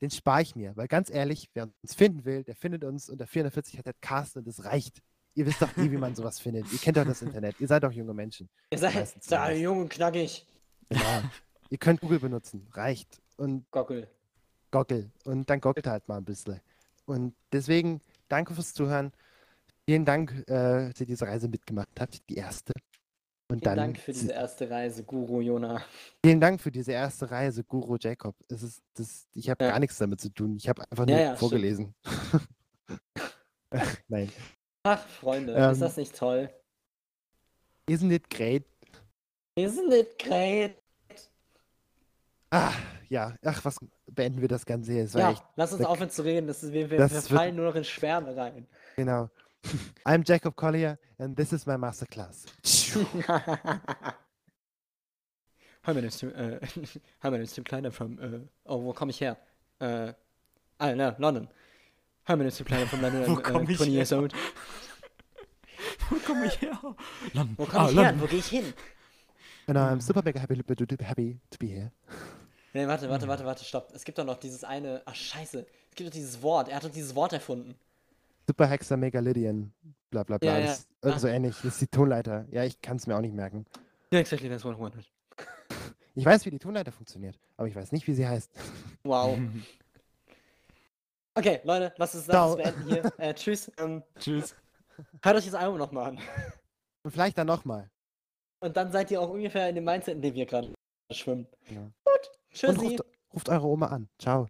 Den spare ich mir, weil ganz ehrlich, wer uns finden will, der findet uns unter 440 hat Cast und das reicht. Ihr wisst doch eh, wie man sowas findet. Ihr kennt doch das Internet. Ihr seid doch junge Menschen. Ihr seid da jung und knackig. Genau. Ihr könnt Google benutzen. Reicht. Und Gockel. Gockel. Und dann gockelt halt mal ein bisschen. Und deswegen, danke fürs Zuhören. Vielen Dank, äh, dass ihr diese Reise mitgemacht habt, die erste. Und Vielen dann Dank für diese erste Reise, Guru Jona. Vielen Dank für diese erste Reise, Guru Jacob. Es ist, das, ich habe Ja. gar nichts damit zu tun. Ich habe einfach Ja, nur ja, stimmt. vorgelesen. *laughs* Nein. Ach, Freunde, Ähm, ist das nicht toll? Isn't it great? Isn't it great? Ah, ja. Ach, was beenden wir das Ganze war Ja, echt, lass uns aufhören zu reden. Das ist, wir wir, Das wir fallen nur noch in Schwärme rein. genau. *laughs* I'm Jacob Collier and this is my masterclass. Hi, my name's Tim, äh, hi, my name's Tim Kleiner from, äh, oh, wo komme ich her? Äh, ah, no, London. Hi, my name's Tim Kleiner from London, *laughs* I'm ich 20 years old. *laughs* Wo komme ich her? London. Wo komme Ah, ich her? Wo gehe ich hin? And I'm super mega happy, happy to be here. Nee, warte, warte, warte, warte, stopp. Es gibt doch noch dieses eine, ach, scheiße. Es gibt doch dieses Wort. Er hat doch dieses Wort erfunden. Super Hexer Megalidian, bla bla bla. Ja, ja. Das, äh, so ähnlich. Das ist die Tonleiter. Ja, ich kann es mir auch nicht merken. Ja, exactly, that's what I wanted. Ich weiß, wie die Tonleiter funktioniert, aber ich weiß nicht, wie sie heißt. Wow. *laughs* Okay, Leute, lasst uns Ciao. das beenden hier. Äh, tschüss. Ähm, Tschüss. hört euch das Album nochmal an. Und vielleicht dann nochmal. Und dann seid ihr auch ungefähr in dem Mindset, in dem wir gerade schwimmen. Ja. Gut. Und Tschüssi. ruft, ruft eure Oma an. Ciao.